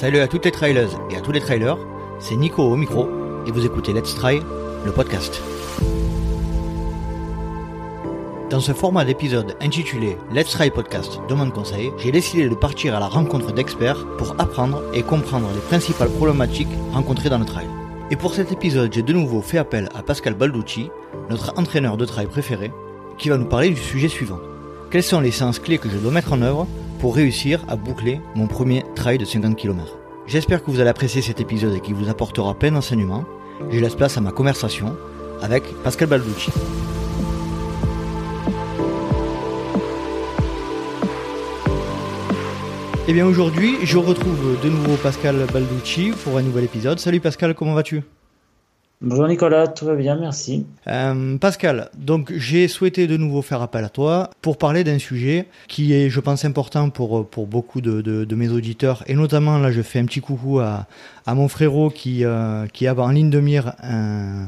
Salut à toutes les trailers et à tous les trailers, c'est Nico au micro et vous écoutez Let's Try, le podcast. Dans ce format d'épisode intitulé Let's Try Podcast Demande conseil, j'ai décidé de partir à la rencontre d'experts pour apprendre et comprendre les principales problématiques rencontrées dans le trail. Et pour cet épisode, j'ai de nouveau fait appel à Pascal Balducci, notre entraîneur de trail préféré, qui va nous parler du sujet suivant. Quelles sont les séances clés que je dois mettre en œuvre pour réussir à boucler mon premier trail de 50 km J'espère que vous allez apprécier cet épisode et qu'il vous apportera plein d'enseignements. Je laisse place à ma conversation avec Pascal Balducci. Et eh bien aujourd'hui, je retrouve de nouveau Pascal Balducci pour un nouvel épisode. Salut Pascal, comment vas-tu? Bonjour Nicolas, tout va bien, merci. Euh, Pascal, donc j'ai souhaité de nouveau faire appel à toi pour parler d'un sujet qui est, je pense, important pour, pour beaucoup de, de, de, mes auditeurs. Et notamment, là, je fais un petit coucou à, à mon frérot qui, euh, qui a en ligne de mire un,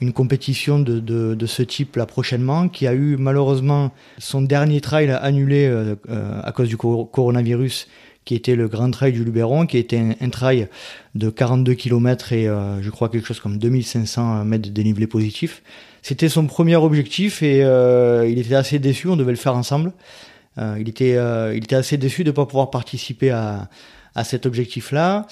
une compétition de, de, de, ce type là prochainement, qui a eu malheureusement son dernier trail annulé euh, euh à cause du coronavirus qui était le Grand Trail du Luberon, qui était un, trail de 42 km et euh, je crois quelque chose comme 2500 mètres de dénivelé positif. C'était son premier objectif et euh, il était assez déçu, on devait le faire ensemble. Euh, il, était, euh, il était assez déçu de ne pas pouvoir participer à, à cet objectif-là.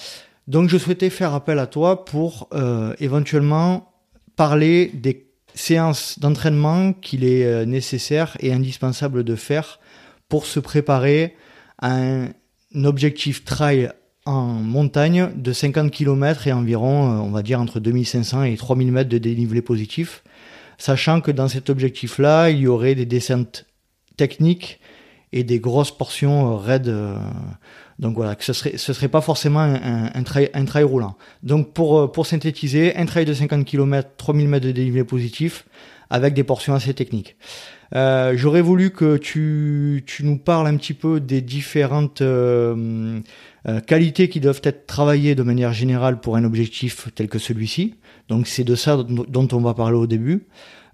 Donc je souhaitais faire appel à toi pour euh, éventuellement parler des séances d'entraînement qu'il est nécessaire et indispensable de faire pour se préparer à un objectif trail en montagne de 50 km et environ, euh, on va dire, entre 2500 et 3000 mètres de dénivelé positif, sachant que dans cet objectif-là, il y aurait des descentes techniques et des grosses portions euh, raides. Euh, donc voilà, que ce serait, ce serait pas forcément un, trail, un trail roulant. Donc pour, pour synthétiser, un trail de 50 km, 3000 mètres de dénivelé positif, avec des portions assez techniques. Euh, J'aurais voulu que tu, tu nous parles un petit peu des différentes euh, euh, qualités qui doivent être travaillées de manière générale pour un objectif tel que celui-ci. Donc c'est de ça dont on va parler au début.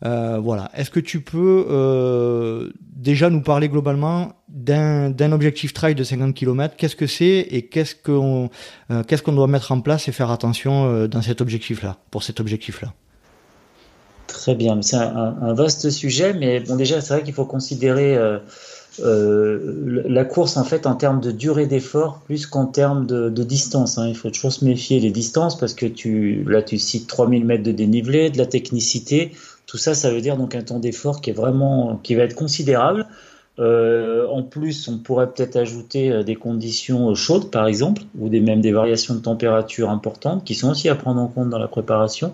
Euh, voilà. Est-ce que tu peux euh, déjà nous parler globalement d'un objectif trail de 50 km Qu'est-ce que c'est et qu'est-ce qu'on euh, qu'est-ce qu'on doit mettre en place et faire attention dans cet objectif-là, pour cet objectif-là? Très bien, c'est un, vaste sujet, mais bon déjà c'est vrai qu'il faut considérer euh, euh, la course en fait en termes de durée d'effort plus qu'en termes de, distance. Hein. Il faut toujours se méfier des distances parce que tu là tu cites 3000 mètres de dénivelé, de la technicité, tout ça ça veut dire donc un temps d'effort qui est vraiment qui va être considérable. Euh, en plus, on pourrait peut-être ajouter des conditions chaudes, par exemple, ou même des variations de température importantes, qui sont aussi à prendre en compte dans la préparation.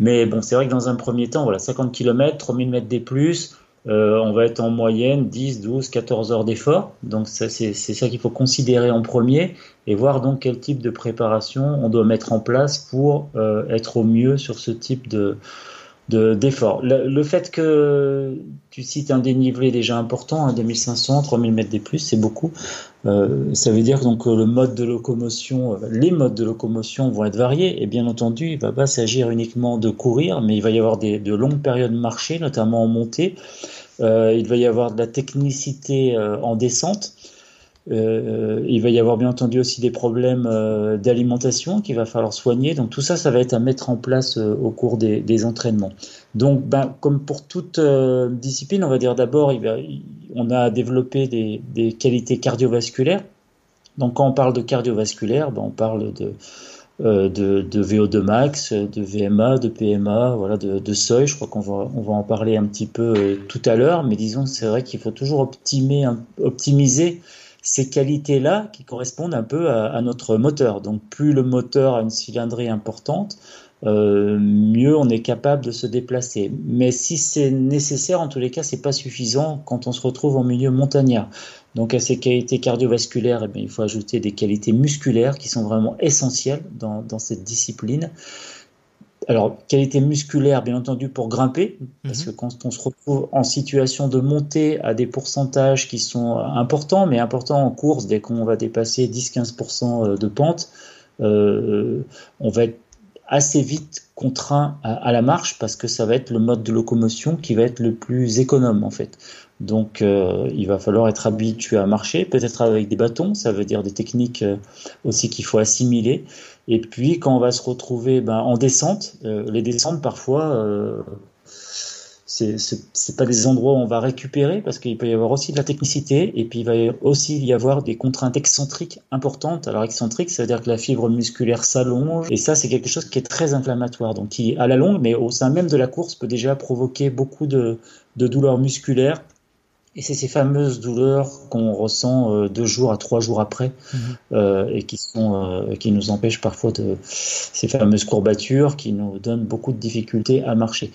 Mais bon, c'est vrai que dans un premier temps, voilà, 50 km, 3000 mètres des plus, euh, on va être en moyenne 10, 12, 14 heures d'effort. Donc c'est ça qu'il faut considérer en premier et voir donc quel type de préparation on doit mettre en place pour euh, être au mieux sur ce type de, d'effort. le, fait que tu cites un dénivelé déjà important, hein, 2500, 3000 mètres des plus, c'est beaucoup. Euh, ça veut dire donc que le mode de locomotion, euh, les modes de locomotion vont être variés. Et bien entendu, il va pas s'agir uniquement de courir, mais il va y avoir des, de longues périodes marchées, notamment en montée. Euh, il va y avoir de la technicité euh, en descente. Euh, il va y avoir bien entendu aussi des problèmes euh, d'alimentation qu'il va falloir soigner. Donc tout ça, ça va être à mettre en place euh, au cours des, des, entraînements. Donc, ben, comme pour toute discipline, on va dire d'abord, on a développé des, des, qualités cardiovasculaires. Donc quand on parle de cardiovasculaire, ben, on parle de, de, de, VO2 max, de VMA, de PMA, voilà, de, de seuil. Je crois qu'on va, on va en parler un petit peu tout à l'heure. Mais disons, c'est vrai qu'il faut toujours optimiser, optimiser ces qualités-là qui correspondent un peu à, notre moteur. Donc plus le moteur a une cylindrée importante, euh, mieux on est capable de se déplacer. Mais si c'est nécessaire, en tous les cas, c'est pas suffisant quand on se retrouve en milieu montagnard. Donc à ces qualités cardiovasculaires, eh bien, il faut ajouter des qualités musculaires qui sont vraiment essentielles dans, dans cette discipline alors, qualité musculaire, bien entendu, pour grimper, parce mhm. que quand on se retrouve en situation de monter à des pourcentages qui sont importants, mais importants en course, dès qu'on va dépasser 10-15% euh, de pente, euh, on va être assez vite contraint à, à, la marche parce que ça va être le mode de locomotion qui va être le plus économe en fait. Donc, euh, il va falloir être habitué à marcher, peut-être avec des bâtons, ça veut dire des techniques euh, aussi qu'il faut assimiler. Et puis, quand on va se retrouver ben, en descente, euh, les descentes, parfois, c'est pas des endroits où on va récupérer parce qu'il peut y avoir aussi de la technicité et puis il va aussi y avoir des contraintes excentriques importantes. Alors excentrique, ça veut dire que la fibre musculaire s'allonge et ça c'est quelque chose qui est très inflammatoire, donc qui à la longue, mais au sein même de la course peut déjà provoquer beaucoup de douleurs musculaires et c'est ces fameuses douleurs qu'on ressent euh, deux jours à trois jours après mhm. euh, et qui sont euh, qui nous empêchent parfois de ces fameuses courbatures qui nous donnent beaucoup de difficultés à marcher.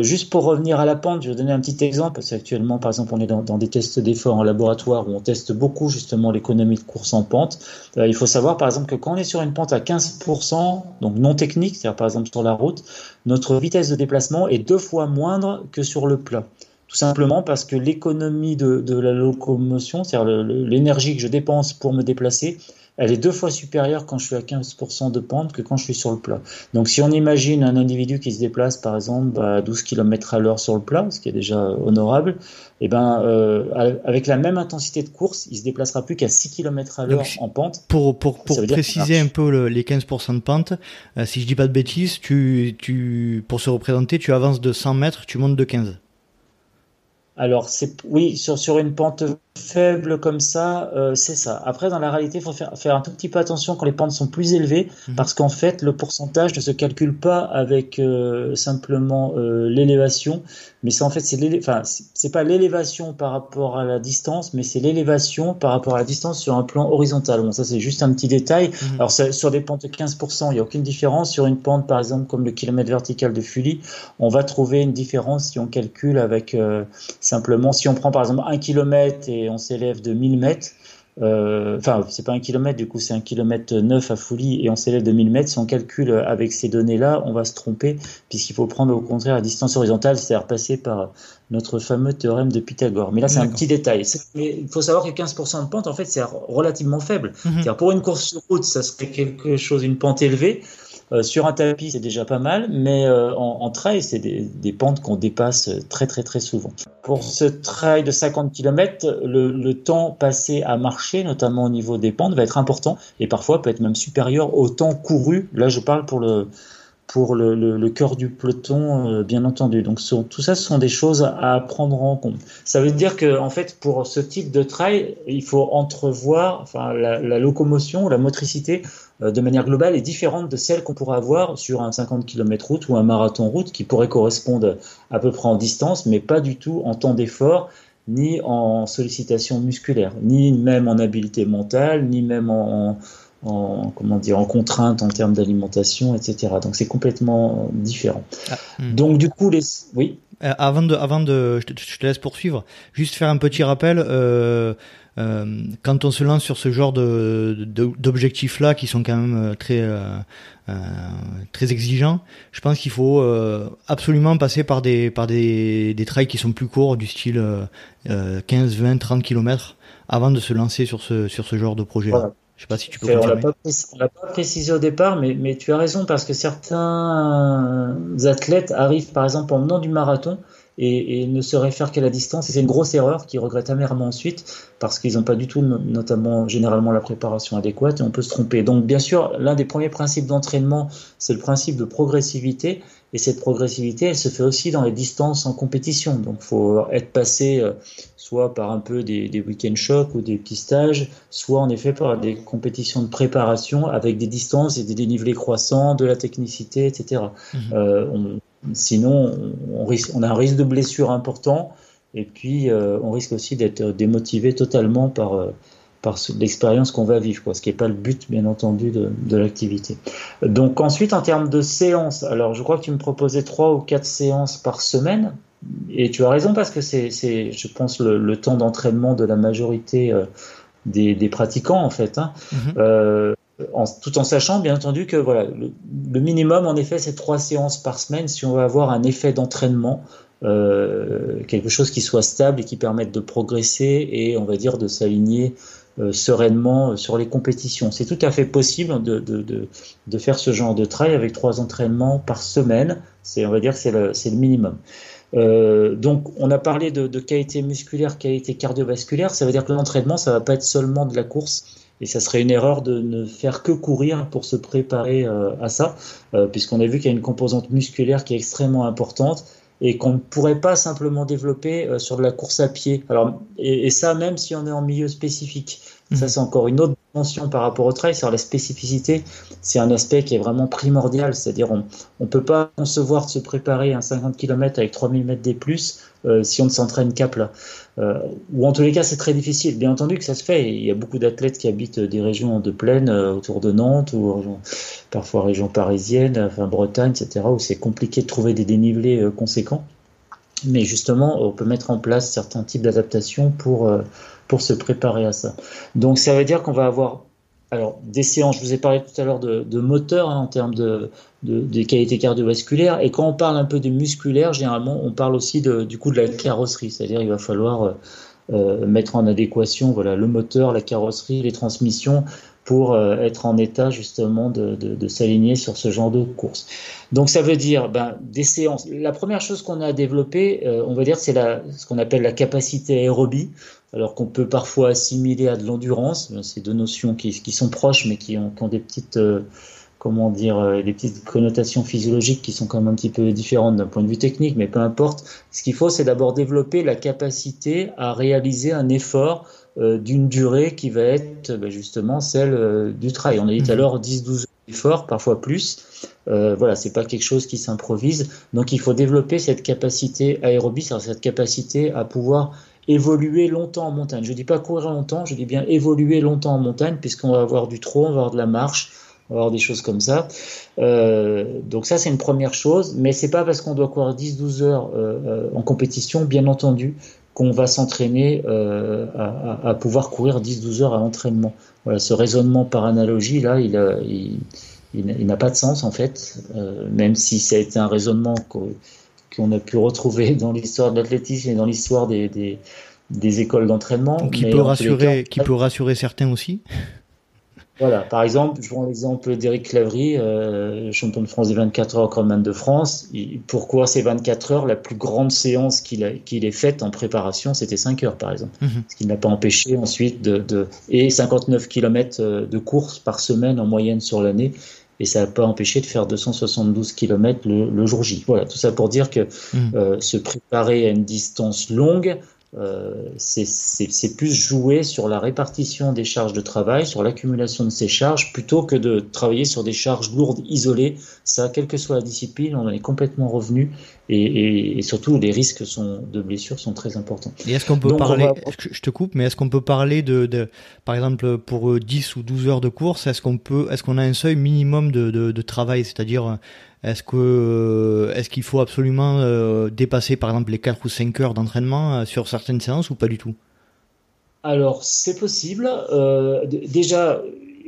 Juste pour revenir à la pente, je vais donner un petit exemple parce qu'actuellement, par exemple, on est dans, dans des tests d'effort en laboratoire où on teste beaucoup justement l'économie de course en pente. Il faut savoir par exemple que quand on est sur une pente à 15%, donc non technique, c'est-à-dire par exemple sur la route, notre vitesse de déplacement est deux fois moindre que sur le plat. Tout simplement parce que l'économie de, de, la locomotion, c'est-à-dire l'énergie que je dépense pour me déplacer, elle est deux fois supérieure quand je suis à 15% de pente que quand je suis sur le plat. Donc si on imagine un individu qui se déplace par exemple à 12 km à l'heure sur le plat, ce qui est déjà honorable, et eh ben, euh, avec la même intensité de course, il se déplacera plus qu'à 6 km à l'heure en pente. Pour, pour, pour préciser un peu les 15% de pente, euh, si je dis pas de bêtises, tu, tu, pour se représenter, tu avances de 100 mètres, tu montes de 15. Alors, c'est oui, sur, sur une pente faible comme ça, euh, c'est ça. Après, dans la réalité, il faut faire, faire un tout petit peu attention quand les pentes sont plus élevées, mhm. parce qu'en fait, le pourcentage ne se calcule pas avec euh, simplement euh, l'élévation, mais c'est en fait, c'est enfin, c'est pas l'élévation par rapport à la distance, mais c'est l'élévation par rapport à la distance sur un plan horizontal. Bon, ça, c'est juste un petit détail. Mhm. Alors, sur des pentes de 15%, il n'y a aucune différence. Sur une pente, par exemple, comme le kilomètre vertical de Fully, on va trouver une différence si on calcule avec simplement, si on prend par exemple un kilomètre et on s'élève de 1000 mètres, euh, enfin, c'est pas un kilomètre, du coup, c'est un kilomètre neuf à folie et on s'élève de 1000 mètres. Si on calcule avec ces données-là, on va se tromper, puisqu'il faut prendre au contraire la distance horizontale, c'est-à-dire passer par notre fameux théorème de Pythagore. Mais là, c'est un petit détail. Mais il faut savoir que 15% de pente, en fait, c'est relativement faible. Mhm. Pour une course sur route, ça serait quelque chose, une pente élevée. Euh, sur un tapis, c'est déjà pas mal, mais euh, en, trail, c'est des, pentes qu'on dépasse très très très souvent. Pour ce trail de 50 km, le, temps passé à marcher, notamment au niveau des pentes, va être important et parfois peut être même supérieur au temps couru. Là, je parle pour le pour le, cœur du peloton, euh, bien entendu. Donc tout ça, ce sont des choses à prendre en compte. Ça veut dire que, en fait, pour ce type de trail, il faut entrevoir, enfin, la, locomotion, la motricité de manière globale est différente de celle qu'on pourrait avoir sur un 50 km route ou un marathon route qui pourrait correspondre à peu près en distance, mais pas du tout en temps d'effort, ni en sollicitation musculaire, ni même en habileté mentale, ni même en, comment dire, en contrainte en termes d'alimentation, etc. Donc c'est complètement différent. Ah, hmm. Donc du coup, les... oui. Euh, avant de, avant de, je te, laisse poursuivre. Juste faire un petit rappel. Euh, euh, quand on se lance sur ce genre de, d'objectifs là qui sont quand même euh, très euh, très exigeants, je pense qu'il faut absolument passer par des par des, des trails qui sont plus courts du style 15, 20, 30 km avant de se lancer sur ce sur ce genre de projet. Là. Je sais pas si tu peux On l'a pas, pas, précisé au départ, mais, mais tu as raison parce que certains athlètes arrivent par exemple en menant du marathon et, ne se réfèrent qu'à la distance. Et c'est une grosse erreur qu'ils regrettent amèrement ensuite parce qu'ils n'ont pas du tout, notamment généralement, la préparation adéquate et on peut se tromper. Donc, bien sûr, l'un des premiers principes d'entraînement, c'est le principe de progressivité. Et cette progressivité, elle se fait aussi dans les distances en compétition. Donc, il faut être passé euh, soit par un peu des, des week-end shocks ou des petits stages, soit en effet par des compétitions de préparation avec des distances et des dénivelés croissants, de la technicité, etc. Mmh. Euh, on, Sinon, on, risque, on a un risque de blessure important et puis euh, on risque aussi d'être démotivé totalement par, euh, par l'expérience qu'on va vivre, quoi, ce qui n'est pas le but, bien entendu, de, de l'activité. Donc ensuite, en termes de séances, alors je crois que tu me proposais trois ou quatre séances par semaine, et tu as raison parce que c'est, je pense, le, temps d'entraînement de la majorité euh, des, des, pratiquants, en fait. Hein. Mm-hmm tout en sachant bien entendu que voilà, le, minimum en effet c'est trois séances par semaine si on veut avoir un effet d'entraînement, euh, quelque chose qui soit stable et qui permette de progresser et on va dire de s'aligner euh, sereinement sur les compétitions. C'est tout à fait possible de, de, de, de, faire ce genre de travail avec trois entraînements par semaine. C'est on va dire c'est le, le minimum. Euh, donc, on a parlé de, qualité musculaire, qualité cardiovasculaire. Ça veut dire que l'entraînement, ça va pas être seulement de la course. Et ça serait une erreur de ne faire que courir pour se préparer euh, à ça, euh, puisqu'on a vu qu'il y a une composante musculaire qui est extrêmement importante et qu'on ne pourrait pas simplement développer sur de la course à pied. Alors, et, et, ça, même si on est en milieu spécifique. Ça, c'est encore une autre dimension par rapport au trail. Sur la spécificité, c'est un aspect qui est vraiment primordial. C'est-à-dire, on ne peut pas concevoir de se préparer un 50 km avec 3000 mètres des plus euh, si on ne s'entraîne qu'à plat. Euh, ou en tous les cas, c'est très difficile. Bien entendu que ça se fait. Il y a beaucoup d'athlètes qui habitent des régions de plaine euh, autour de Nantes ou parfois région parisienne, enfin Bretagne, etc., où c'est compliqué de trouver des dénivelés conséquents. Mais justement, on peut mettre en place certains types d'adaptations pour pour se préparer à ça. Donc ça veut dire qu'on va avoir alors des séances, je vous ai parlé tout à l'heure de, moteur hein, en termes de, qualités cardiovasculaires, et quand on parle un peu de musculaire, généralement on parle aussi du coup de la carrosserie, c'est-à-dire il va falloir euh, euh, mettre en adéquation voilà, le moteur, la carrosserie, les transmissions pour euh, être en état justement de s'aligner sur ce genre de course. Donc ça veut dire ben, des séances. La première chose qu'on a développée, on va dire, c'est ce qu'on appelle la capacité aérobie alors qu'on peut parfois assimiler à de l'endurance. C'est deux notions qui, sont proches, mais qui ont, des petites, euh, comment dire, euh, des petites connotations physiologiques qui sont quand même un petit peu différentes d'un point de vue technique, mais peu importe. Ce qu'il faut, c'est d'abord développer la capacité à réaliser un effort euh, d'une durée qui va être ben, justement celle du trail. On a dit tout à mhm. l'heure 10-12 efforts, parfois plus. Euh, voilà, c'est pas quelque chose qui s'improvise. Donc il faut développer cette capacité aérobie, cette capacité à pouvoir évoluer longtemps en montagne. Je dis pas courir longtemps, je dis bien évoluer longtemps en montagne, puisqu'on va avoir du trot, on va avoir de la marche, on va avoir des choses comme ça. Euh, donc ça, c'est une première chose, mais c'est pas parce qu'on doit courir 10-12 heures euh, euh, en compétition, bien entendu, qu'on va s'entraîner à, à, pouvoir courir 10-12 heures à l'entraînement. Voilà, ce raisonnement par analogie, là, il, il, il, n'a pas de sens, en fait, même si ça a été un raisonnement qu'on a pu retrouver dans l'histoire de l'athlétisme et dans l'histoire des, des, écoles d'entraînement. Qui, peut rassurer, qui peut rassurer certains aussi? Voilà, par exemple, je prends l'exemple d'Éric Clavry, euh, champion de France des 24 heures Chronoman de France. pourquoi ces 24 heures? La plus grande séance qu'il ait faite en préparation, c'était 5 heures, par exemple. Mhm. Ce qui n'a pas empêché ensuite de, de, Et 59 km euh, de course par semaine en moyenne sur l'année et ça n'a pas empêché de faire 272 km le, jour J. Voilà, tout ça pour dire que mmh. euh, se préparer à une distance longue, euh, c'est plus jouer sur la répartition des charges de travail, sur l'accumulation de ces charges, plutôt que de travailler sur des charges lourdes, isolées. Ça, quelle que soit la discipline, on en est complètement revenu et, surtout les risques sont, de blessures sont très importants. Et est-ce qu'on peut parler, je te coupe, mais est-ce qu'on peut parler de, de, par exemple, pour 10 ou 12 heures de course, est-ce qu'on peut, est-ce qu'on a un seuil minimum de, de, de travail, c'est-à-dire est-ce que euh, est-ce qu'il faut absolument euh, dépasser par exemple les 4 ou 5 heures d'entraînement euh, sur certaines séances ou pas du tout? Alors c'est possible. déjà,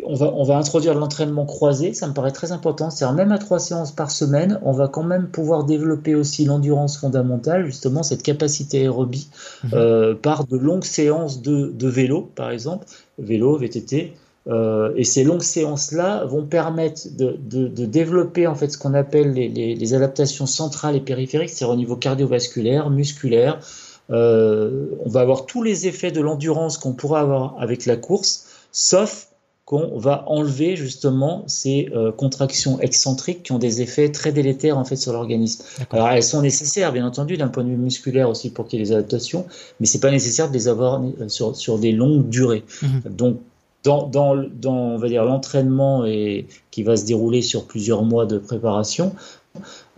on va, on va introduire l'entraînement croisé, ça me paraît très important. C'est-à-dire même à trois séances par semaine, on va quand même pouvoir développer aussi l'endurance fondamentale, justement cette capacité aérobie, mhm. par de longues séances de, de vélo, par exemple, vélo, VTT, euh, et ces longues séances-là vont permettre de, de, de, développer en fait ce qu'on appelle les, les, les, adaptations centrales et périphériques, c'est-à-dire au niveau cardiovasculaire, musculaire. Euh, on va avoir tous les effets de l'endurance qu'on pourra avoir avec la course, sauf qu'on va enlever justement ces euh, contractions excentriques qui ont des effets très délétères en fait sur l'organisme. Alors elles sont nécessaires bien entendu d'un point de vue musculaire aussi pour qu'il y ait des adaptations, mais c'est pas nécessaire de les avoir sur, sur des longues durées. Mhm. Donc dans, l'entraînement qui va se dérouler sur plusieurs mois de préparation,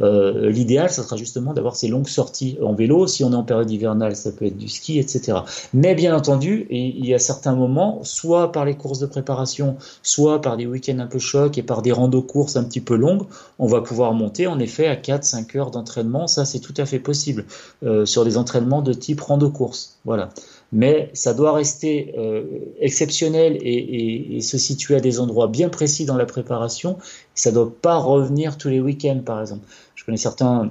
euh, l'idéal, ça sera justement d'avoir ces longues sorties en vélo. Si on est en période hivernale, ça peut être du ski, etc. Mais bien entendu, il y a certains moments, soit par les courses de préparation, soit par des week-ends un peu chocs et par des randos courses un petit peu longues, on va pouvoir monter en effet à 4-5 heures d'entraînement. Ça, c'est tout à fait possible euh, sur des entraînements de type rando course. Voilà mais ça doit rester euh, exceptionnel et, se situer à des endroits bien précis dans la préparation. Ça ne doit pas revenir tous les week-ends, par exemple. Je connais certains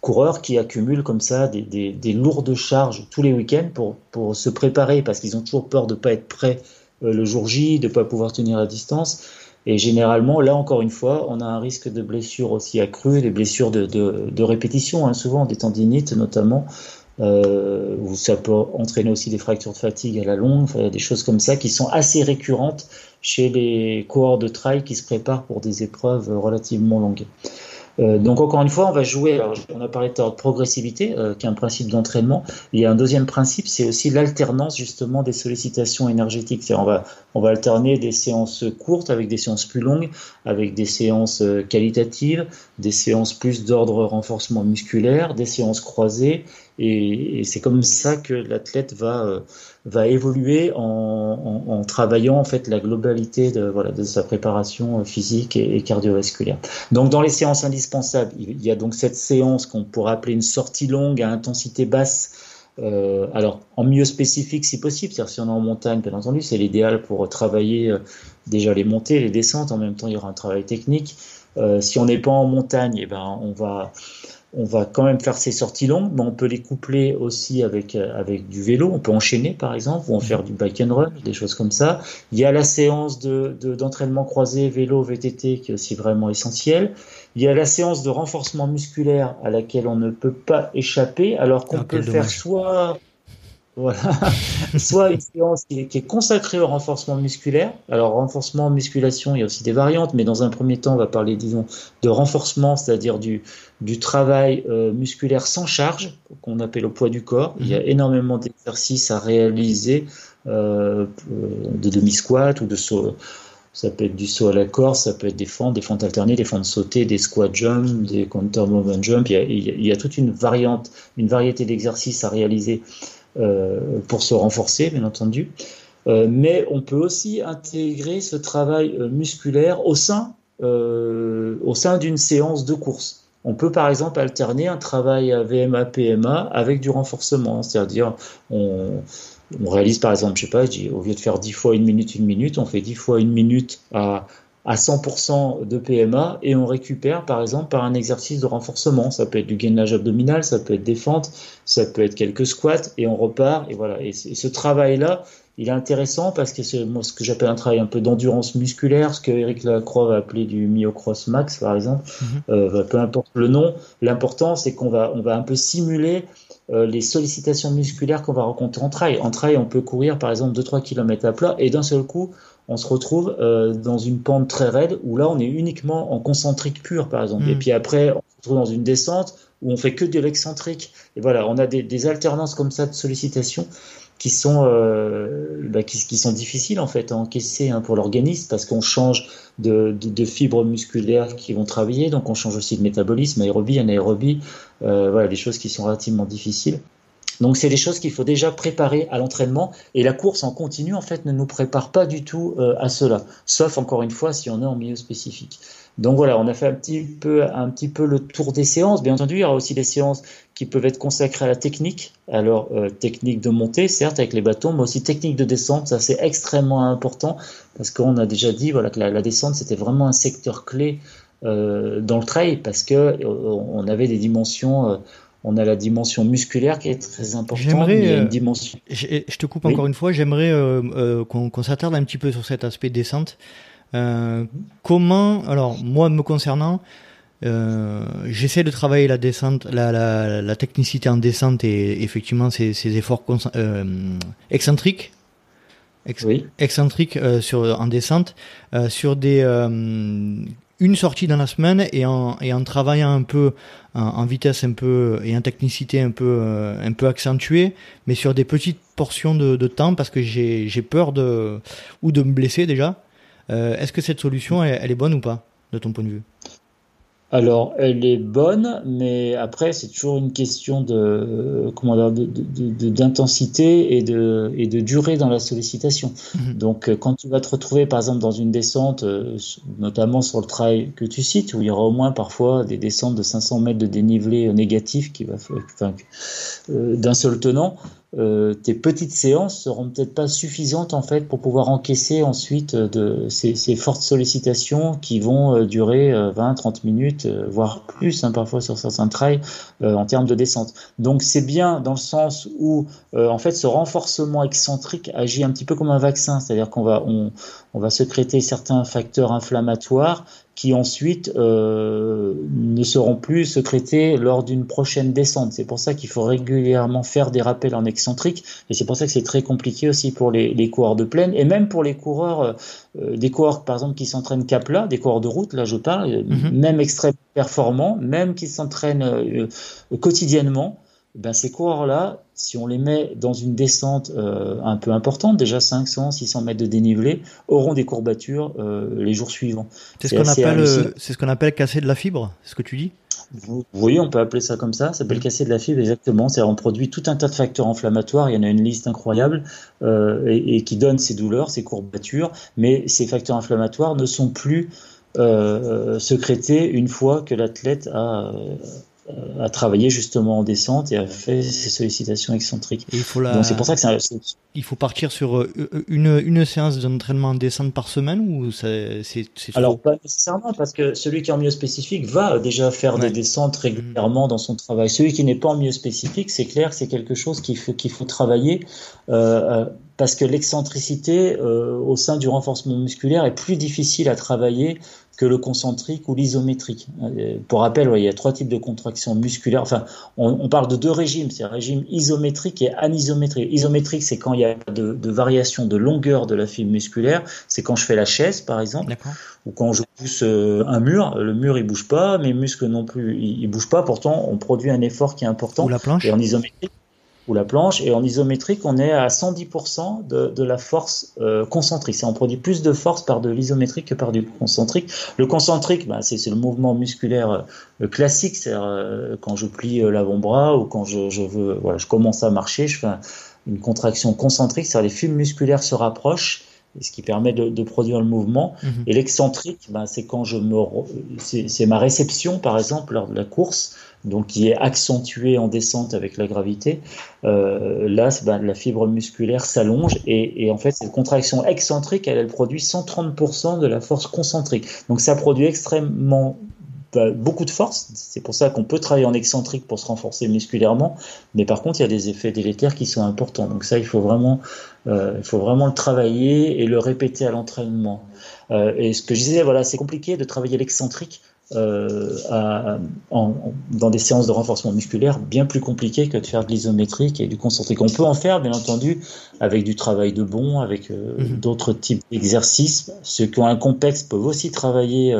coureurs qui accumulent comme ça des, des, des lourdes charges tous les week-ends pour, se préparer parce qu'ils ont toujours peur de ne pas être prêts euh, le jour J, de ne pas pouvoir tenir la distance. Et généralement, là encore une fois, on a un risque de blessures aussi accrues, des blessures de répétition, hein, souvent des tendinites notamment, euh, où ça peut entraîner aussi des fractures de fatigue à la longue, enfin, des choses comme ça qui sont assez récurrentes chez les coureurs de trail qui se préparent pour des épreuves relativement longues. Euh, donc encore une fois, on va jouer. on a parlé de progressivité, euh, qui est un principe d'entraînement. Il y a un deuxième principe, c'est aussi l'alternance justement des sollicitations énergétiques. On va on va alterner des séances courtes avec des séances plus longues, avec des séances euh, qualitatives, des séances plus d'ordre renforcement musculaire, des séances croisées et, c'est comme ça que l'athlète va, euh, va évoluer en, en, travaillant en fait la globalité de, voilà, de sa préparation euh, physique et, cardiovasculaire. Donc dans les séances indispensables, il y a donc cette séance qu'on pourrait appeler une sortie longue à intensité basse. Euh, alors en milieu spécifique si possible, c'est-à-dire si on est en montagne, bien entendu, c'est l'idéal pour travailler euh, déjà les montées, les descentes. En même temps, il y aura un travail technique. Euh, si on n'est pas en montagne, eh ben on va on va quand même faire ces sorties longues, mais on peut les coupler aussi avec, euh, avec du vélo. On peut enchaîner, par exemple, ou en faire du bike and run, des choses comme ça. Il y a la séance de, d'entraînement croisé vélo VTT qui est aussi vraiment essentielle. Il y a la séance de renforcement musculaire à laquelle on ne peut pas échapper, alors qu'on ah, peut faire soit voilà. Soit une séance qui est, consacrée au renforcement musculaire. Alors, renforcement, musculation, il y a aussi des variantes, mais dans un premier temps, on va parler, disons, de renforcement, c'est-à-dire du, du travail euh, musculaire sans charge, qu'on appelle au poids du corps. Il y a mhm. énormément d'exercices à réaliser, euh, de demi-squat ou de saut. Ça peut être du saut à la corde, ça peut être des fentes, des fentes alternées, des fentes sautées, des squat jump, des counter movement jump. Il y a, il y a toute une variante, une variété d'exercices à réaliser euh, pour se renforcer, bien entendu. Euh, mais on peut aussi intégrer ce travail euh, musculaire au sein, au sein d'une séance de course. On peut par exemple alterner un travail à VMA, PMA avec du renforcement, c'est-à-dire on, on, réalise par exemple, je sais pas, au lieu de faire 10 fois une minute, une minute, on fait 10 fois une minute à à 100% de PMA et on récupère par exemple par un exercice de renforcement. Ça peut être du gainage abdominal, ça peut être des fentes, ça peut être quelques squats et on repart. Et voilà. Et, ce travail-là, il est intéressant parce que c'est ce que j'appelle un travail un peu d'endurance musculaire, ce que Eric Lacroix va appeler du myocross max par exemple. Mhm. Euh, peu importe le nom, l'important c'est qu'on va on va un peu simuler euh, les sollicitations musculaires qu'on va rencontrer en trail. En trail, on peut courir par exemple 2-3 km à plat et d'un seul coup, on se retrouve euh, dans une pente très raide où là on est uniquement en concentrique pur par exemple. Et hmm. puis après on se retrouve dans une descente où on fait que de l'excentrique. Et voilà, on a des, alternances comme ça de sollicitations qui sont euh, bah, qui, sont difficiles en fait à encaisser hein, pour l'organisme parce qu'on change de, de, fibres musculaires qui vont travailler, donc on change aussi de métabolisme, aérobie, anaérobie, euh, voilà des choses qui sont relativement difficiles. Donc c'est des choses qu'il faut déjà préparer à l'entraînement et la course en continu en fait ne nous prépare pas du tout euh, à cela, sauf encore une fois si on est en milieu spécifique. Donc voilà, on a fait un petit peu un petit peu le tour des séances. Bien entendu, il y aura aussi des séances qui peuvent être consacrées à la technique. Alors euh, technique de montée, certes avec les bâtons, mais aussi technique de descente. Ça c'est extrêmement important parce qu'on a déjà dit voilà que la, descente c'était vraiment un secteur clé euh, dans le trail parce que on avait des dimensions on a la dimension musculaire qui est très importante. Il y a une euh, dimension. Je, te coupe encore une fois. J'aimerais euh, euh, qu'on s'attarde un petit peu sur cet aspect descente. comment, alors moi me concernant, j'essaie de travailler la descente, la, technicité en descente et effectivement ces, efforts excentriques, excentriques sur en descente, sur des une sortie dans la semaine et en, et en travaillant un peu en, vitesse un peu et en technicité un peu euh, un peu accentuée, mais sur des petites portions de, de temps parce que j'ai peur de ou de me blesser déjà. Euh, Est-ce que cette solution elle est bonne ou pas de ton point de vue? Alors, elle est bonne, mais après, c'est toujours une question de comment d'intensité et de, et de durée dans la sollicitation. Mhm. Donc, euh, quand tu vas te retrouver, par exemple, dans une descente, euh, notamment sur le trail que tu cites, où il y aura au moins parfois des descentes de 500 mètres de dénivelé négatif qui va, enfin, euh, d'un seul tenant, euh, tes petites séances seront peut-être pas suffisantes en fait pour pouvoir encaisser ensuite euh, ces, fortes sollicitations qui vont euh, durer 20-30 minutes, voire plus hein, parfois sur certains trails en termes de descente. Donc c'est bien dans le sens où en fait ce renforcement excentrique agit un petit peu comme un vaccin, c'est-à-dire qu'on va on, on va sécréter certains facteurs inflammatoires qui ensuite euh, ne seront plus secrétés lors d'une prochaine descente. C'est pour ça qu'il faut régulièrement faire des rappels en excentrique, et c'est pour ça que c'est très compliqué aussi pour les, les, coureurs de plaine, et même pour les coureurs, euh, des coureurs par exemple qui s'entraînent cap là, des coureurs de route, là je parle, mhm. même extrêmement performants, même qui s'entraînent euh, quotidiennement, ben ces coureurs-là, si on les met dans une descente euh, un peu importante, déjà 500, 600 mètres de dénivelé, auront des courbatures euh, les jours suivants. C'est ce qu'on appelle, euh, c'est ce qu'on appelle casser de la fibre, ce que tu dis? Vous voyez, on peut appeler ça comme ça, ça s'appelle casser de la fibre, exactement. C'est on produit tout un tas de facteurs inflammatoires, il y en a une liste incroyable, euh, et, et, qui donne ces douleurs, ces courbatures, mais ces facteurs inflammatoires ne sont plus secrétés une fois que l'athlète a, a travaillé justement en descente et a fait ses sollicitations excentriques. il faut Donc c'est pour ça que c'est il faut partir sur euh, une, une séance d'entraînement en descente par semaine ou c'est Alors pas nécessairement parce que celui qui est en milieu spécifique va déjà faire des descentes régulièrement dans son travail. Celui qui n'est pas en milieu spécifique, c'est clair, c'est quelque chose qu'il faut qu'il faut travailler euh, parce que l'excentricité euh, au sein du renforcement musculaire est plus difficile à travailler que le concentrique ou l'isométrique. Euh, pour rappel, il y a trois types de contractions musculaires. Enfin, on, parle de deux régimes, c'est un régime isométrique et anisométrique. Isométrique, c'est quand il y a de, de variation de longueur de la fibre musculaire. C'est quand je fais la chaise, par exemple, ou quand je pousse euh, un mur. Le mur, il bouge pas, mes muscles non plus, ils, ils bougent pas. Pourtant, on produit un effort qui est important. Ou la planche. Et en isométrique, ou la planche. Et en isométrique, on est à 110% de, de, la force euh, concentrique. On produit plus de force par de l'isométrique que par du concentrique. Le concentrique, bah, c'est le mouvement musculaire euh, classique, c'est euh, quand je plie l'avant-bras ou quand je, je, veux, voilà, je commence à marcher, je fais une contraction concentrique, c'est-à-dire les fibres musculaires se rapprochent ce qui permet de, de produire le mouvement. Mhm. Et l'excentrique, ben, c'est quand je me, c'est ma réception, par exemple, lors de la course donc qui est accentué en descente avec la gravité, euh, là, ben, la fibre musculaire s'allonge et, et, en fait, cette contraction excentrique, elle, elle produit 130% de la force concentrique. Donc ça produit extrêmement beaucoup de force. C'est pour ça qu'on peut travailler en excentrique pour se renforcer musculairement, mais par contre, il y a des effets délétères qui sont importants. Donc ça, il faut vraiment, euh, il faut vraiment le travailler et le répéter à l'entraînement. Euh, et ce que je disais, voilà, c'est compliqué de travailler l'excentrique euh, à, en, dans des séances de renforcement musculaire bien plus compliquées que de faire de l'isométrique et du concentrique. On peut en faire, bien entendu, avec du travail de bon, avec mhm. d'autres types d'exercices. Ceux qui ont un complexe peuvent aussi travailler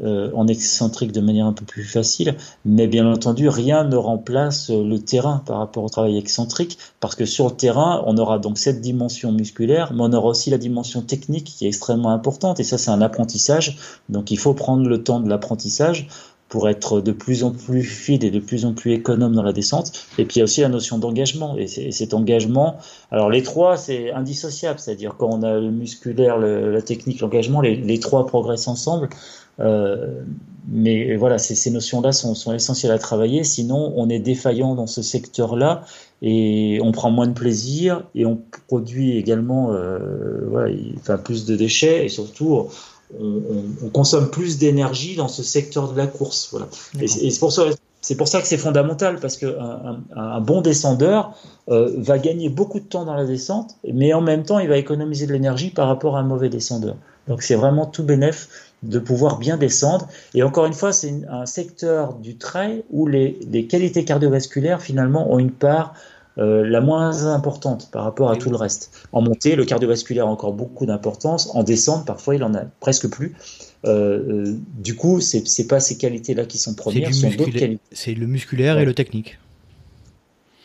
euh, euh, en excentrique de manière un peu plus facile, mais bien entendu, rien ne remplace le terrain par rapport au travail excentrique, parce que sur le terrain, on aura donc cette dimension musculaire, mais on aura aussi la dimension technique qui est extrêmement importante, et ça c'est un apprentissage, donc il faut prendre le temps de l'apprentissage pour être de plus en plus fide et de plus en plus économe dans la descente. Et puis il y a aussi la notion d'engagement. Et cet engagement, alors les trois, c'est indissociable, c'est-à-dire quand on a le musculaire, la technique, l'engagement, les, trois progressent ensemble. Euh, mais voilà, ces, ces notions-là sont, sont, essentielles à travailler, sinon on est défaillant dans ce secteur-là et on prend moins de plaisir et on produit également euh, voilà, enfin, plus de déchets et surtout on, on, on consomme plus d'énergie dans ce secteur de la course. Voilà. Et, et c'est pour ça c'est pour ça que c'est fondamental, parce qu'un un, un, bon descendeur euh, va gagner beaucoup de temps dans la descente, mais en même temps, il va économiser de l'énergie par rapport à un mauvais descendeur. Donc c'est vraiment tout bénéf de pouvoir bien descendre. Et encore une fois, c'est un secteur du trail où les, les, qualités cardiovasculaires, finalement, ont une part euh, la moins importante par rapport à tout le reste. En montée, le cardiovasculaire a encore beaucoup d'importance. En descente, parfois, il en a presque plus. Euh, euh, du coup, c'est n'est pas ces qualités-là qui sont premières, sont d'autres qualités. C'est le musculaire ouais. et le technique.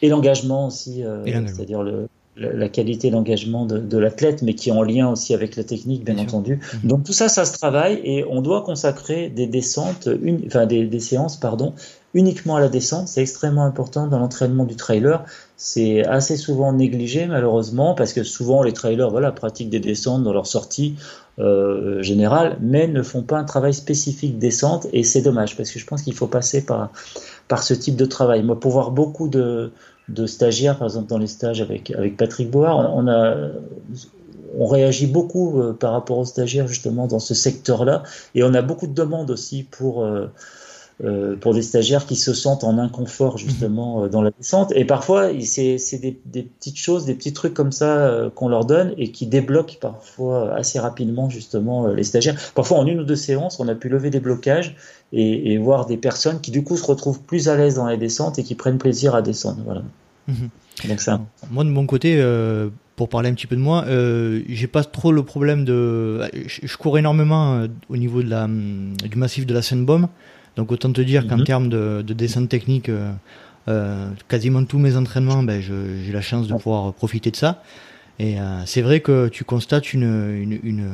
Et l'engagement aussi, c'est-à-dire le, la qualité d'engagement de, de l'athlète, mais qui est en lien aussi avec la technique, bien, bien entendu. Mmh. Donc tout ça, ça se travaille et on doit consacrer des descentes, une, enfin des, des, séances, pardon, uniquement à la descente. C'est extrêmement important dans l'entraînement du trailer. C'est assez souvent négligé malheureusement parce que souvent les trailers, voilà, pratiquent des descentes dans leur sortie euh, générale, mais ne font pas un travail spécifique descente et c'est dommage parce que je pense qu'il faut passer par par ce type de travail. Moi, pour voir beaucoup de de stagiaires, par exemple dans les stages avec, avec Patrick Board. On, a, on réagit beaucoup euh, par rapport aux stagiaires justement dans ce secteur-là, et on a beaucoup de demandes aussi pour euh, pour des stagiaires qui se sentent en inconfort justement euh, dans la descente. Et parfois, c'est des, des, petites choses, des petits trucs comme ça euh, qu'on leur donne et qui débloquent parfois assez rapidement justement les stagiaires. Parfois, en une ou deux séances, on a pu lever des blocages et, et voir des personnes qui du coup se retrouvent plus à l'aise dans les descentes et qui prennent plaisir à descendre. Voilà. Mhm. Donc ça. Moi, de mon côté. pour parler un petit peu de moi, euh, j'ai pas trop le problème de. Je, cours énormément au niveau de la, du massif de la Seine-Baume. Donc autant te dire qu'en mhm. termes de, de, descente technique, euh, euh, quasiment tous mes entraînements, ben, j'ai la chance de pouvoir profiter de ça. Et euh, c'est vrai que tu constates une, une, une,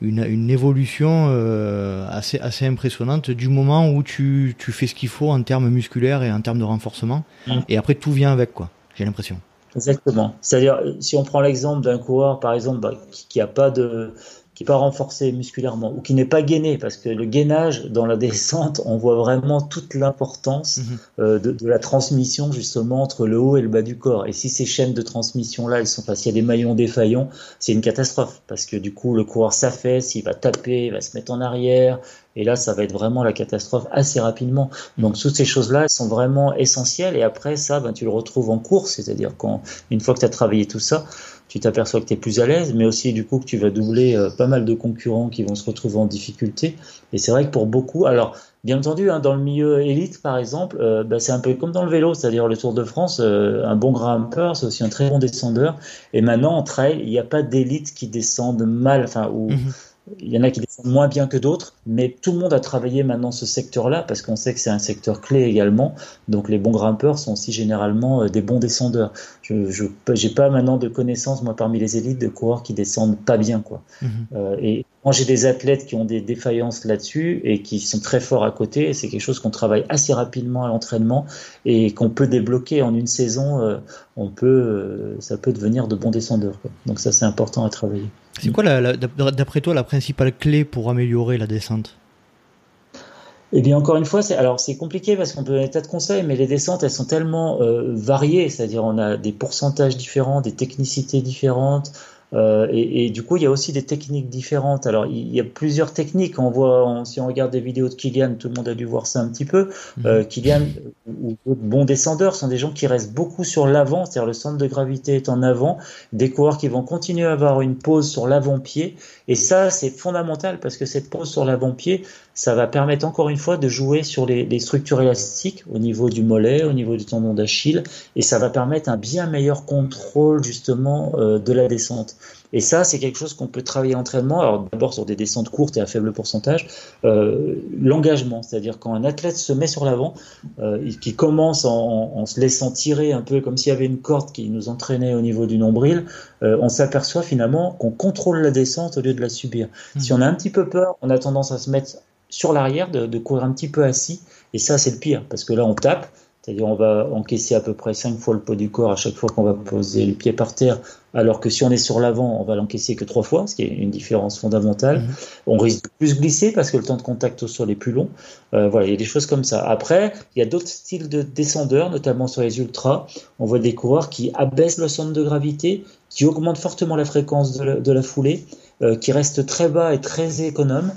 une, une évolution euh, assez, assez impressionnante du moment où tu, tu fais ce qu'il faut en termes musculaires et en termes de renforcement. Mhm. Et après, tout vient avec, quoi. J'ai l'impression. Exactement. C'est-à-dire, si on prend l'exemple d'un coureur, par exemple, bah, qui n'a pas de, qui n'est pas renforcé musculairement ou qui n'est pas gainé, parce que le gainage dans la descente, on voit vraiment toute l'importance mhm. euh, de, de, la transmission justement entre le haut et le bas du corps. Et si ces chaînes de transmission là, elles sont, parce qu'il y a des maillons défaillants, c'est une catastrophe, parce que du coup le coureur s'affaisse, il va taper, il va se mettre en arrière, et là, ça va être vraiment la catastrophe assez rapidement. Donc, toutes ces choses-là, elles sont vraiment essentielles. Et après, ça, ben, tu le retrouves en course. C'est-à-dire quand, une fois que tu as travaillé tout ça, tu t'aperçois que tu es plus à l'aise, mais aussi du coup que tu vas doubler euh, pas mal de concurrents qui vont se retrouver en difficulté. Et c'est vrai que pour beaucoup, alors bien entendu, hein, dans le milieu élite par exemple, euh, bah, c'est un peu comme dans le vélo, c'est-à-dire le Tour de France, euh, un bon grimpeur, c'est aussi un très bon descendeur. Et maintenant en trail, il n'y a pas d'élite qui descendent mal, enfin ou mhm. Il y en a qui descendent moins bien que d'autres, mais tout le monde a travaillé maintenant ce secteur-là parce qu'on sait que c'est un secteur clé également. Donc les bons grimpeurs sont aussi généralement euh, des bons descendeurs. Je n'ai pas maintenant de connaissances, moi, parmi les élites, de coureurs qui descendent pas bien. Quoi. Mhm. Euh, et quand j'ai des athlètes qui ont des défaillances là-dessus et qui sont très forts à côté, c'est quelque chose qu'on travaille assez rapidement à l'entraînement et qu'on peut débloquer en une saison. Euh, on peut, ça peut devenir de bons descendeurs. Donc ça, c'est important à travailler. C'est quoi, d'après toi, la principale clé pour améliorer la descente? Eh bien, encore une fois, c'est alors compliqué parce qu'on peut donner tas de conseils, mais les descentes, elles sont tellement euh, variées, c'est-à-dire on a des pourcentages différents, des technicités différentes, euh, et, et, du coup, il y a aussi des techniques différentes. Alors, il y a plusieurs techniques. On voit, si on regarde des vidéos de Kylian, tout le monde a dû voir ça un petit peu. Mhm. Euh, Kylian ou d'autres bons descendeurs sont des gens qui restent beaucoup sur l'avant, c'est-à-dire le centre de gravité est en avant. Des coureurs qui vont continuer à avoir une pause sur l'avant-pied. Et ça, c'est fondamental parce que cette pause sur l'avant-pied, ça va permettre encore une fois de jouer sur les, les, structures élastiques au niveau du mollet, au niveau du tendon d'Achille, et ça va permettre un bien meilleur contrôle justement euh, de la descente. Et ça, c'est quelque chose qu'on peut travailler en entraînement. Alors d'abord sur des descentes courtes et à faible pourcentage, euh, l'engagement, c'est-à-dire quand un athlète se met sur l'avant, euh, qui commence en, en, se laissant tirer un peu comme s'il y avait une corde qui nous entraînait au niveau du nombril, euh, on s'aperçoit finalement qu'on contrôle la descente au lieu de la subir. Mmh. Si on a un petit peu peur, on a tendance à se mettre sur l'arrière, de, de, courir un petit peu assis, et ça c'est le pire, parce que là on tape, c'est-à-dire on va encaisser à peu près 5 fois le poids du corps à chaque fois qu'on va poser les pieds par terre, alors que si on est sur l'avant, on va l'encaisser que 3 fois, ce qui est une différence fondamentale. Mhm. On risque de plus glisser parce que le temps de contact au sol est plus long. Euh, voilà, il y a des choses comme ça. Après, il y a d'autres styles de descendeurs, notamment sur les ultras. On voit des coureurs qui abaissent le centre de gravité, qui augmentent fortement la fréquence de la, de la foulée, euh, qui restent très bas et très économes.